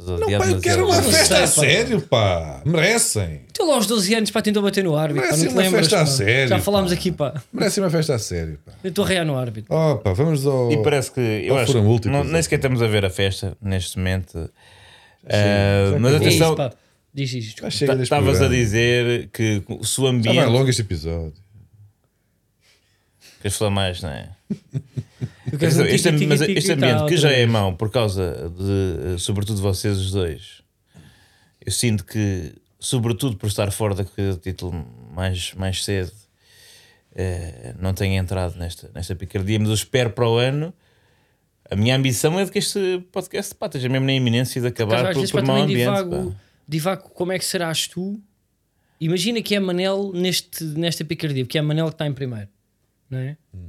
Speaker 1: A
Speaker 2: Não, pá, eu quero uma
Speaker 3: sei,
Speaker 2: festa a
Speaker 3: pá.
Speaker 2: sério, pá. Merecem.
Speaker 3: Tu lá aos 12 anos pá, tentou bater no árbitro. Pá, não te
Speaker 2: uma
Speaker 3: lembras,
Speaker 2: festa a
Speaker 3: pá.
Speaker 2: sério,
Speaker 3: Já falámos
Speaker 2: pá.
Speaker 3: aqui, pá.
Speaker 2: Merecem uma festa a sério, pá.
Speaker 3: Eu estou a rear no árbitro.
Speaker 2: Oh, pá, vamos ao.
Speaker 1: E parece que. Eu acho que
Speaker 2: múltiplos,
Speaker 1: não, nem sequer estamos a ver a festa neste momento.
Speaker 2: Já
Speaker 1: mas atenção,
Speaker 3: pá. Diz isto.
Speaker 1: Estavas a dizer que se o
Speaker 2: Já vai
Speaker 1: ambiente.
Speaker 2: longo este episódio.
Speaker 1: Queres falar mais, não é?
Speaker 3: Um
Speaker 1: Este, mas este ambiente que já é mau por causa de, sobretudo vocês os dois, eu sinto que, sobretudo por estar fora da corrida do título mais, mais cedo, eh, não tenho entrado nesta, nesta picardia, mas eu espero para o ano. A minha ambição é de que este podcast pá, esteja mesmo na iminência de acabar por,
Speaker 3: vezes
Speaker 1: por mau ambiente.
Speaker 3: divago,
Speaker 1: pá.
Speaker 3: divago como é que serás tu. Imagina que é Manel neste, nesta picardia, porque é Manel que está em primeiro, não é?
Speaker 1: Hum.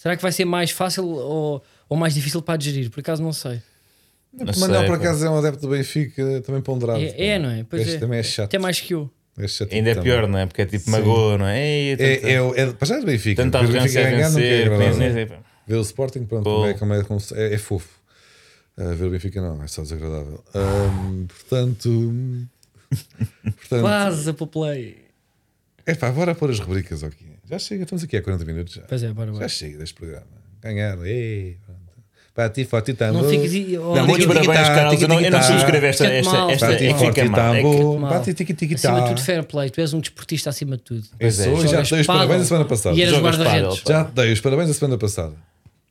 Speaker 3: Será que vai ser mais fácil ou, ou mais difícil para digerir? Por acaso não sei.
Speaker 1: Não
Speaker 2: O
Speaker 1: sei,
Speaker 2: por acaso, é um adepto do Benfica, também ponderado.
Speaker 3: É, é, não é? Pois
Speaker 2: Este
Speaker 3: é.
Speaker 2: também é chato.
Speaker 3: Até mais que eu.
Speaker 2: É chato
Speaker 1: Ainda é pior, não é? Porque é tipo magoa, não é? Ei,
Speaker 2: É, é, o- é, para já é do Benfica. o
Speaker 1: arrogância
Speaker 2: Benfica ganhar é
Speaker 1: vencer. nem sei, pá.
Speaker 2: Ver o Sporting, pronto, como é, como é, como é, é fofo. Ah, ver o Benfica não, é só desagradável. Ahm, portanto, portanto
Speaker 3: Quase a play.
Speaker 2: é pá, bora pôr as rubricas aqui. Já chega, estamos aqui há 40 minutos já.
Speaker 3: Pois é, bora,
Speaker 2: Já
Speaker 3: bora.
Speaker 2: chega deste programa. Ganharam, ei, pronto. Para ti, forte e
Speaker 3: Não
Speaker 2: tambo.
Speaker 3: fiques.
Speaker 1: Não, muitos parabéns, Carlos. Eu não, eu não subscrevo esta. Esta,
Speaker 3: mal,
Speaker 1: esta
Speaker 2: Para
Speaker 1: é
Speaker 2: ti,
Speaker 1: que
Speaker 2: forte
Speaker 1: fica mal. É.
Speaker 2: Bate
Speaker 3: Acima de tudo, fair play. Tu és um desportista acima de tudo.
Speaker 1: Pois é,
Speaker 2: Eu sou, já te dei os parabéns a semana passada.
Speaker 3: E eras
Speaker 1: Jogas
Speaker 3: guarda-redes.
Speaker 2: Já te dei os parabéns a semana passada.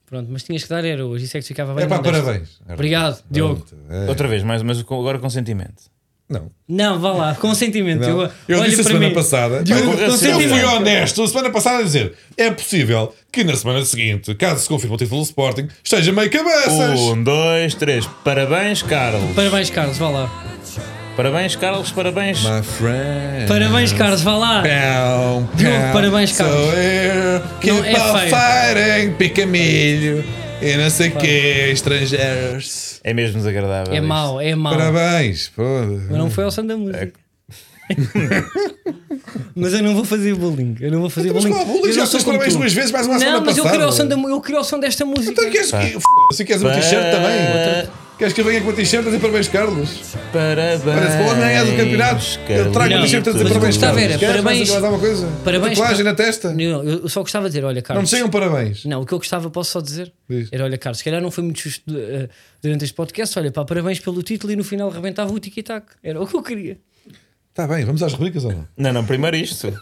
Speaker 3: Pronto, mas tinhas que dar era hoje. Isso é que ficava bem.
Speaker 2: É pá, parabéns.
Speaker 3: Obrigado, Diogo.
Speaker 2: É.
Speaker 1: Outra vez, mais, mas agora com sentimento.
Speaker 2: Não.
Speaker 3: Não, vá lá, com sentimento.
Speaker 2: Não.
Speaker 3: Eu,
Speaker 2: Eu disse a semana
Speaker 3: mim.
Speaker 2: passada. Eu,
Speaker 1: com
Speaker 2: eu fui honesto a semana passada a dizer: é possível que na semana seguinte, caso se confirme o título do Sporting, esteja meio cabeças.
Speaker 1: Um, dois, três. Parabéns, Carlos.
Speaker 3: Parabéns, Carlos, vá lá.
Speaker 1: Parabéns, Carlos. Parabéns.
Speaker 2: My friend.
Speaker 3: Parabéns, Carlos, vá lá.
Speaker 2: Pão, pão.
Speaker 3: parabéns, Carlos.
Speaker 2: So here, keep
Speaker 3: Não, é
Speaker 2: fighting, pica milho e não sei o que, estrangeiros.
Speaker 1: É mesmo desagradável.
Speaker 3: É
Speaker 1: isto.
Speaker 3: mau, é mau.
Speaker 2: Parabéns. Pô.
Speaker 3: Mas não foi ao som da música. mas eu não vou fazer bullying. Eu não vou fazer
Speaker 2: Então, Mas
Speaker 3: bullying.
Speaker 2: qual bullying?
Speaker 3: Eu
Speaker 2: Já
Speaker 3: não sou
Speaker 2: tens
Speaker 3: como
Speaker 2: parabéns
Speaker 3: tu.
Speaker 2: duas vezes, mais uma
Speaker 3: Não,
Speaker 2: semana
Speaker 3: mas eu queria, ao som da, eu queria ao som desta música.
Speaker 2: Então queres,
Speaker 1: Pá.
Speaker 2: se queres um t-shirt também? Queres que eu venha com a t-shirt a dizer parabéns, Carlos?
Speaker 1: Parabéns.
Speaker 2: Parece que não é do campeonato. Eu trago
Speaker 3: Não,
Speaker 2: a t-shirt a dizer parabéns, Carlos.
Speaker 3: era,
Speaker 2: Queres
Speaker 3: parabéns-
Speaker 2: mais alguma coisa?
Speaker 3: Parabéns
Speaker 2: Tatuagem na testa?
Speaker 3: Não, eu só gostava de dizer, olha,
Speaker 2: Não
Speaker 3: Carlos.
Speaker 2: me chegam parabéns.
Speaker 3: Não, o que eu gostava, posso só dizer?
Speaker 2: Diz.
Speaker 3: Era, olha, Carlos, se calhar não foi muito justo eh, durante este podcast. Olha, pá, parabéns pelo título e no final rebentava o tic-tac. Era o que eu queria.
Speaker 2: Está bem, vamos às rubricas ou não?
Speaker 1: Não, não, primeiro isto.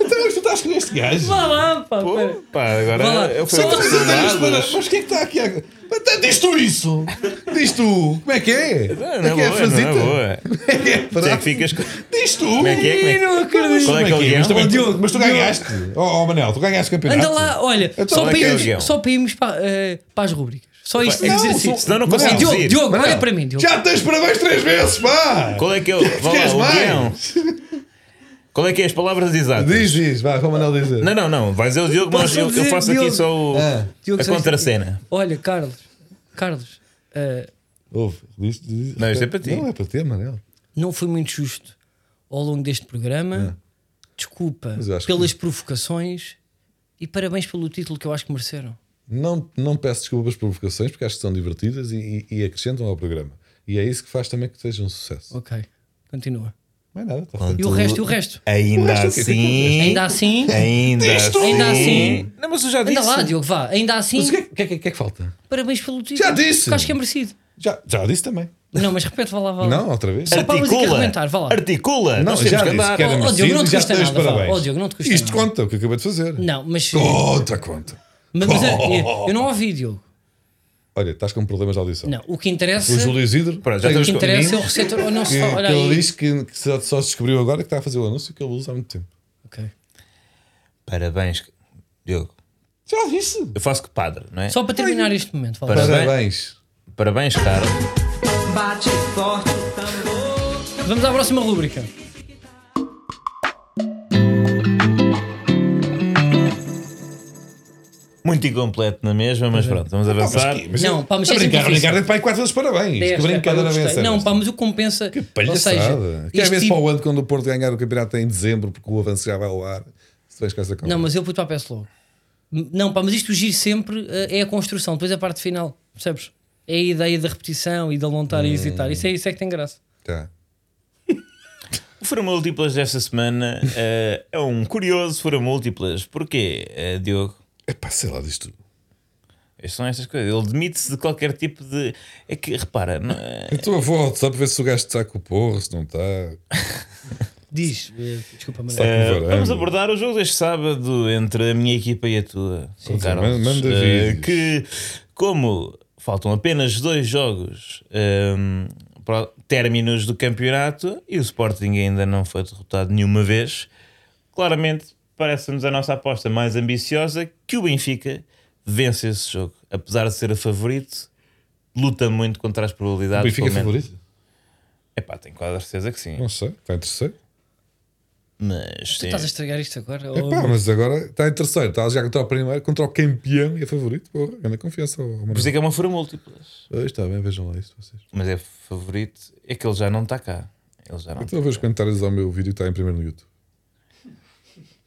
Speaker 2: Então, mas tu estás com este gajo.
Speaker 3: Vá lá, pá.
Speaker 1: Pô,
Speaker 3: pera.
Speaker 1: pá, agora
Speaker 3: Vá lá.
Speaker 1: eu fui
Speaker 3: Só
Speaker 1: ao
Speaker 2: Mas, mas, mas, mas o que é que está aqui? a- Mas, Diz tu isso! Diz tu! Como é que é?
Speaker 1: Não, não
Speaker 2: é
Speaker 1: é
Speaker 2: que é
Speaker 1: boa, não
Speaker 2: frasita?
Speaker 1: é boa.
Speaker 2: Como é que é?
Speaker 1: Tu é ficas com-
Speaker 2: Diz tu!
Speaker 1: Como é que é? Como é que-
Speaker 3: Não acredito.
Speaker 1: Qual é que é o
Speaker 2: Mas,
Speaker 1: guião?
Speaker 2: também-
Speaker 3: Diogo,
Speaker 2: mas tu ganhaste. Oh, oh, Manel, tu ganhaste o campeonato.
Speaker 3: Anda lá, olha,
Speaker 2: Então,
Speaker 3: só, para
Speaker 1: é é
Speaker 3: irmos, só para irmos para, eh, para as rubricas. Só isto
Speaker 1: Não,
Speaker 3: dizer assim.
Speaker 1: senão não conseguimos
Speaker 3: Diogo. Diogo, olha para mim, Diogo.
Speaker 2: Já tens parabéns três vezes, pá!
Speaker 1: Qual é que é o. Vá
Speaker 2: Queres
Speaker 1: lá, o
Speaker 2: mais?
Speaker 1: guião. Qual é que é as palavras exatas?
Speaker 2: Diz, diz, vai, para o Manel dizer.
Speaker 1: Não, não, não. Vai dizer o Diogo, mas eu, eu faço aqui
Speaker 3: Diogo?
Speaker 1: só o,
Speaker 2: Ah.
Speaker 3: Diogo,
Speaker 1: a contracena.
Speaker 3: Olha, Carlos, Carlos, eh,
Speaker 2: Ouve, diz, diz,
Speaker 1: Não, isto é para ti.
Speaker 2: Não, é para ti, Manel.
Speaker 3: não foi muito justo ao longo deste programa. Desculpa
Speaker 2: eu acho
Speaker 3: pelas provocações e parabéns pelo título que eu acho que mereceram.
Speaker 2: Não, não peço desculpas por provocações, porque acho que são divertidas e, e- e acrescentam ao programa. E é isso que faz também que seja um sucesso.
Speaker 3: Ok, continua.
Speaker 2: Não é nada. Tá
Speaker 3: E o resto, e o resto?
Speaker 1: Ainda
Speaker 2: O resto, quê?
Speaker 1: assim.
Speaker 3: Ainda assim,
Speaker 1: Ainda assim.
Speaker 3: Ainda assim.
Speaker 1: Não, mas eu já disse.
Speaker 3: anda lá, Diogo, vá. Ainda assim,
Speaker 2: Mas o que é, que, é, que é que falta?
Speaker 3: parabéns pelo título.
Speaker 2: Já disse.
Speaker 3: Porque acho que é merecido.
Speaker 2: Já, já disse também.
Speaker 3: Não, mas repete, vá lá, vá lá.
Speaker 2: Não, outra vez.
Speaker 3: Só para a
Speaker 1: Articula.
Speaker 3: vá lá.
Speaker 1: Articula.
Speaker 2: Não,
Speaker 1: Nós
Speaker 2: já disse
Speaker 1: andar.
Speaker 2: que era
Speaker 3: Oh, oh,
Speaker 2: merecido
Speaker 3: Diogo, não te custa nada,
Speaker 2: parabéns.
Speaker 3: Oh, Diogo, não te custa
Speaker 2: Isto
Speaker 3: nada.
Speaker 2: conta, o que eu acabei de fazer.
Speaker 3: Não, mas,
Speaker 2: Conta, conta.
Speaker 3: mas, mas eu, eu não ouvi, Diogo.
Speaker 2: Olha, estás com problemas de audição.
Speaker 3: Não, o que interessa,
Speaker 2: O Júlio Isidro,
Speaker 1: Pronto, já
Speaker 3: o que interessa é o receptor. Oh, não se
Speaker 2: que,
Speaker 3: fala, olha
Speaker 2: que ele diz que, que só, se descobriu agora que está a fazer o anúncio que ele usa há muito tempo.
Speaker 3: Ok.
Speaker 1: Parabéns, Diogo.
Speaker 2: Já disse.
Speaker 1: Eu faço que padre, não é?
Speaker 3: Só para terminar este momento.
Speaker 1: Parabéns.
Speaker 2: Parabéns.
Speaker 1: Parabéns, cara.
Speaker 4: Bate forte o tambor.
Speaker 3: Vamos à próxima rúbrica.
Speaker 1: Muito incompleto na mesma, mas pronto, vamos avançar.
Speaker 2: Mas
Speaker 3: Não, pá, mas
Speaker 2: a
Speaker 3: é
Speaker 2: brincar, a
Speaker 3: difícil.
Speaker 2: brincar, pai, quatro vezes parabéns.
Speaker 3: Desta,
Speaker 2: que
Speaker 3: eu
Speaker 2: brincadeira
Speaker 3: gostei.
Speaker 2: vem
Speaker 3: Não, pá, mas o compensa.
Speaker 2: Que
Speaker 3: ou
Speaker 2: palhaçada.
Speaker 3: seja,
Speaker 2: Quer ver
Speaker 3: tipo-
Speaker 2: para o ano quando o Porto ganhar o campeonato em dezembro, porque o avanço já vai ao ar. Se tu vais com essa conversa.
Speaker 3: Não, mas eu puto para a peço logo. Não, pá, mas isto o giro sempre eh, é a construção, depois a parte final, percebes? É a ideia da repetição e da montar e hesitar. Isso é, isso é que tem graça.
Speaker 2: Tá.
Speaker 1: O Fura Múltiplas desta semana eh, é um curioso Fura Múltiplas. Porquê, eh, Diogo?
Speaker 2: É pá, sei lá disto.
Speaker 1: Estas São estas coisas. Ele demite-se de qualquer tipo de. É que, repara, não é-
Speaker 2: Eu estou a volta só para ver se o gajo está com o porro, se não está.
Speaker 3: Diz, eh, desculpa, mas
Speaker 2: Está com
Speaker 1: Eh, vamos abordar o jogo deste sábado entre a minha equipa e a tua, Carlos.
Speaker 2: man- manda vídeos.
Speaker 1: que, como faltam apenas dois jogos ehm, para términos do campeonato e o Sporting ainda não foi derrotado nenhuma vez, claramente parece-nos a nossa aposta mais ambiciosa que o Benfica vence esse jogo. Apesar de ser a favorito, luta muito contra as
Speaker 2: O
Speaker 1: probabilidades.
Speaker 2: Benfica é favorito?
Speaker 1: Epá, tenho quase a certeza que sim.
Speaker 2: Não sei, está em terceiro.
Speaker 1: Mas
Speaker 3: tu
Speaker 1: sim.
Speaker 3: estás a estragar isto agora?
Speaker 2: É
Speaker 3: ou-
Speaker 2: pá, mas agora está em terceiro. Está a jogar contra o primeiro, contra o campeão e é favorito. Porra, grande confiança.
Speaker 1: Por isso é que é uma fura múltiplas.
Speaker 2: Ah, Está bem, vejam lá isto vocês.
Speaker 1: Mas é favorito. É que ele já não está cá. Ele já não
Speaker 2: Então vejo os comentários ao meu vídeo que está em primeiro no YouTube.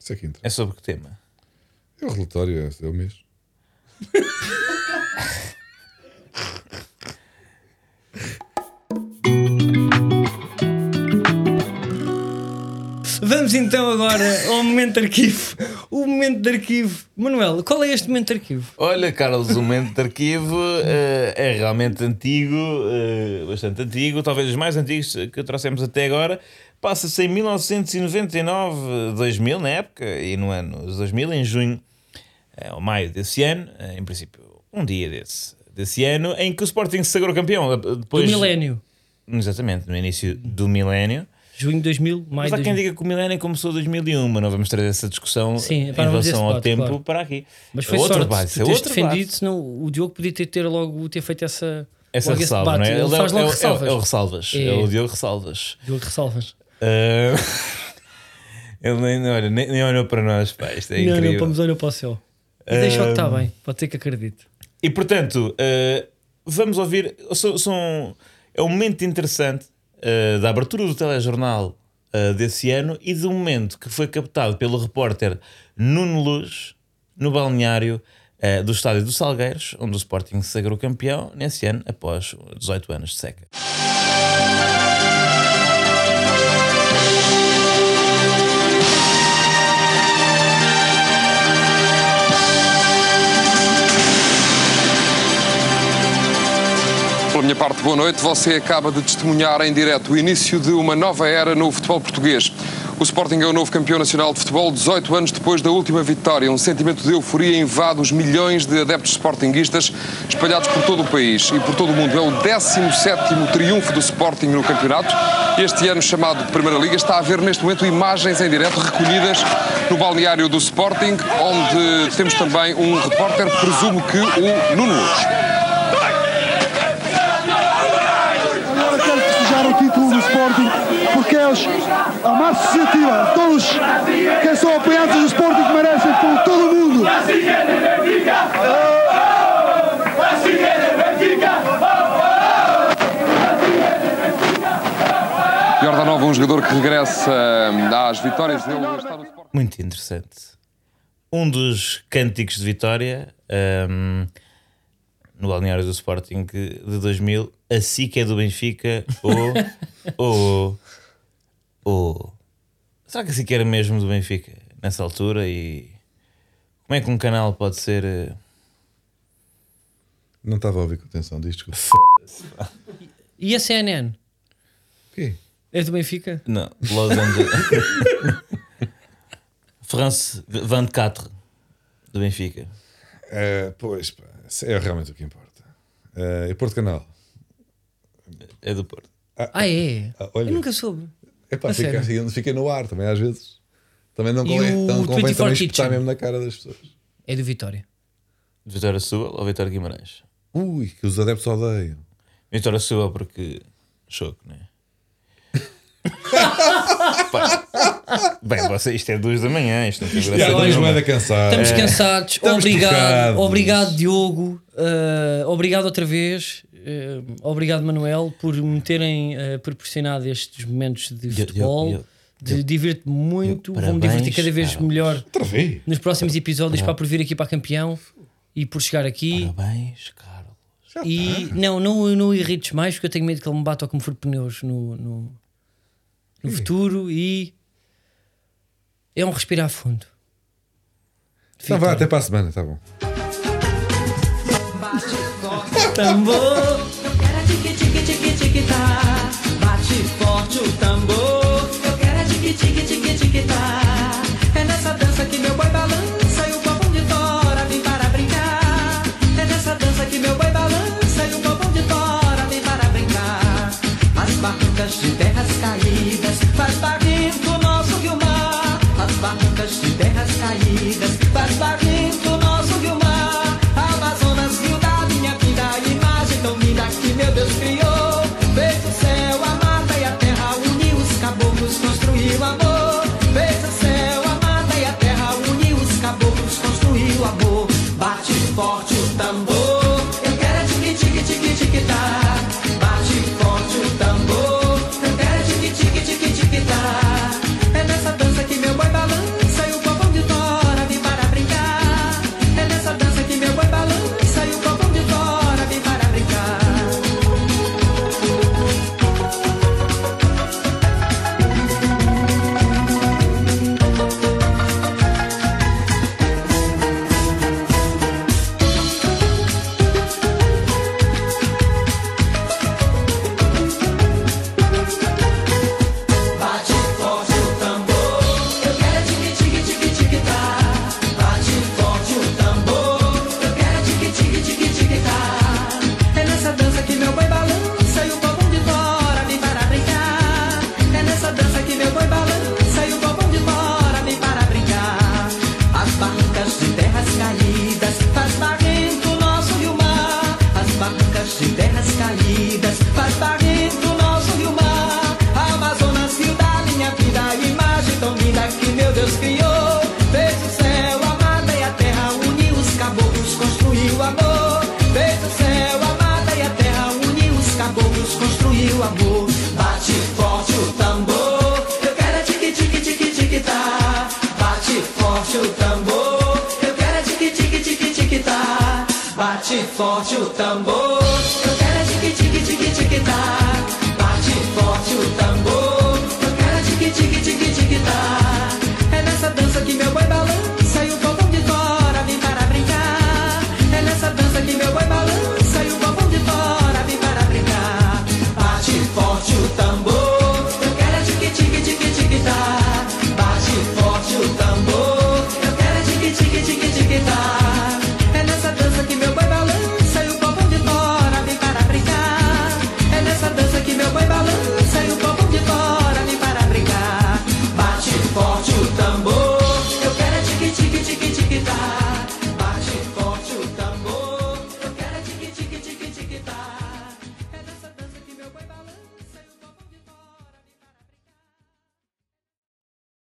Speaker 2: Isso é que interessa.
Speaker 1: É sobre que tema?
Speaker 2: É o relatório, é, é o mês.
Speaker 3: Vamos então agora ao momento de arquivo. O momento de arquivo. Manuel, qual é este momento de arquivo?
Speaker 1: Olha, Carlos, o momento de arquivo eh, é realmente antigo, eh, bastante antigo, talvez os mais antigos que trouxemos até agora. Passa-se em 1999, 2000, na época, e no ano 2000, em junho, eh, ou maio desse ano, em princípio, um dia desse, desse ano, em que o Sporting se sagrou campeão. eh,
Speaker 3: Do
Speaker 1: Depois,
Speaker 3: milénio.
Speaker 1: Exatamente, no início do milénio.
Speaker 3: Junho de 2000, maio
Speaker 1: Mas há quem
Speaker 3: 2000.
Speaker 1: diga que o milénio começou em 2001, mas não vamos trazer essa discussão
Speaker 3: Sim,
Speaker 1: em
Speaker 3: não
Speaker 1: relação ao
Speaker 3: esse
Speaker 1: tempo
Speaker 3: debate, claro.
Speaker 1: para aqui.
Speaker 3: Mas foi
Speaker 1: É outro
Speaker 3: sorte
Speaker 1: debate,
Speaker 3: tu
Speaker 1: é
Speaker 3: teres
Speaker 1: outro
Speaker 3: defendido,
Speaker 1: debate.
Speaker 3: senão o Diogo podia ter, ter logo ter feito essa,
Speaker 1: Essa
Speaker 3: logo
Speaker 1: ressalva,
Speaker 3: debate.
Speaker 1: não é?
Speaker 3: Ele
Speaker 1: é,
Speaker 3: faz
Speaker 1: é,
Speaker 3: logo
Speaker 1: é,
Speaker 3: ressalvas.
Speaker 1: é o ressalvas. É,
Speaker 3: É.
Speaker 1: o Diogo ressalvas.
Speaker 3: Diogo ressalvas.
Speaker 1: Ah, ele nem, olha, nem, nem olhou para nós, pá, isto é
Speaker 3: não, não,
Speaker 1: incrível.
Speaker 3: vamos olhar para o céu. E deixa o que está
Speaker 1: Ah,
Speaker 3: bem, pode ser que acredite.
Speaker 1: E portanto, ah, vamos ouvir. São, são- é um momento interessante ah, da abertura do telejornal ah, desse ano e um momento que foi captado pelo repórter Nuno Luz no balneário ah, do estádio dos Salgueiros, onde o Sporting se sagrou campeão nesse ano, após 18 anos de seca.
Speaker 6: Minha parte, boa noite. Você acaba de testemunhar em direto o início de uma nova era no futebol português. O Sporting é o novo campeão nacional de futebol 18 anos depois da última vitória. Um sentimento de euforia invade os milhões de adeptos sportinguistas espalhados por todo o país e por todo o mundo. É o 17º triunfo do Sporting no campeonato. Este ano chamado de Primeira Liga está a ver neste momento imagens em direto recolhidas no balneário do Sporting, onde temos também um repórter, presumo que o Nuno.
Speaker 7: Agora quero festejar o título do Sporting a massa associativa, todos que são apoiantes do Sporting merecem por todo o mundo.
Speaker 6: Jordan Nova, um jogador que regressa hum, às vitórias dele.
Speaker 1: Muito interessante. Um dos cânticos de vitória ahm, no balneário do Sporting de 2000, assim que é do Benfica, ou. ou Ou será que assim que era mesmo do Benfica nessa altura? E como é que um canal pode ser. eh,
Speaker 2: Não estava a ouvir com atenção, diz desculpa.
Speaker 3: E a CNN?
Speaker 2: O quê?
Speaker 3: É do Benfica?
Speaker 1: Não, Los Angeles. France 24 do Benfica.
Speaker 2: Eh, pois, pá, isso é realmente o que importa. Eh, e Porto Canal?
Speaker 1: É do Porto.
Speaker 3: Ah, é?
Speaker 2: Ah, olha.
Speaker 3: Eu nunca soube.
Speaker 2: Epá,
Speaker 3: A
Speaker 2: fica,
Speaker 3: sério?
Speaker 2: fica no ar também às vezes. Também não convém,
Speaker 3: o
Speaker 2: não convém
Speaker 3: 24
Speaker 2: também espetar mesmo na cara das pessoas.
Speaker 3: É do Vitória.
Speaker 1: Vitória Setúbal ou Vitória Guimarães?
Speaker 2: Ui, que os adeptos odeiam.
Speaker 1: Vitória Setúbal porque choque, não é? Bem, você, isto é duas da manhã, isto não tem graça
Speaker 2: Já estamos
Speaker 1: nenhuma.
Speaker 2: bem cansados.
Speaker 3: Estamos cansados.
Speaker 2: Estamos
Speaker 3: obrigado,
Speaker 2: tocados.
Speaker 3: obrigado Diogo. Uh, obrigado outra vez. Uh, obrigado Manuel por me terem uh, proporcionado estes momentos de
Speaker 1: Eu-
Speaker 3: futebol.
Speaker 1: eu- eu-
Speaker 3: de divertir muito.
Speaker 1: eu-
Speaker 3: Vou-me divertir
Speaker 1: parabéns,
Speaker 3: cada vez
Speaker 1: Carlos.
Speaker 3: melhor
Speaker 2: Outra vez.
Speaker 3: nos próximos episódios para por vir aqui para campeão e por chegar aqui.
Speaker 1: Parabéns, Carlos.
Speaker 3: E não, não, não irrites mais porque eu tenho medo que ele me bata como for pneus no, no, no futuro e é um respirar fundo.
Speaker 2: Então vá, até para a semana, tá bom.
Speaker 3: Tambor.
Speaker 4: Eu quero é tique tique tique tá. Bate forte o tambor. Eu quero é tique tique tique tique tá.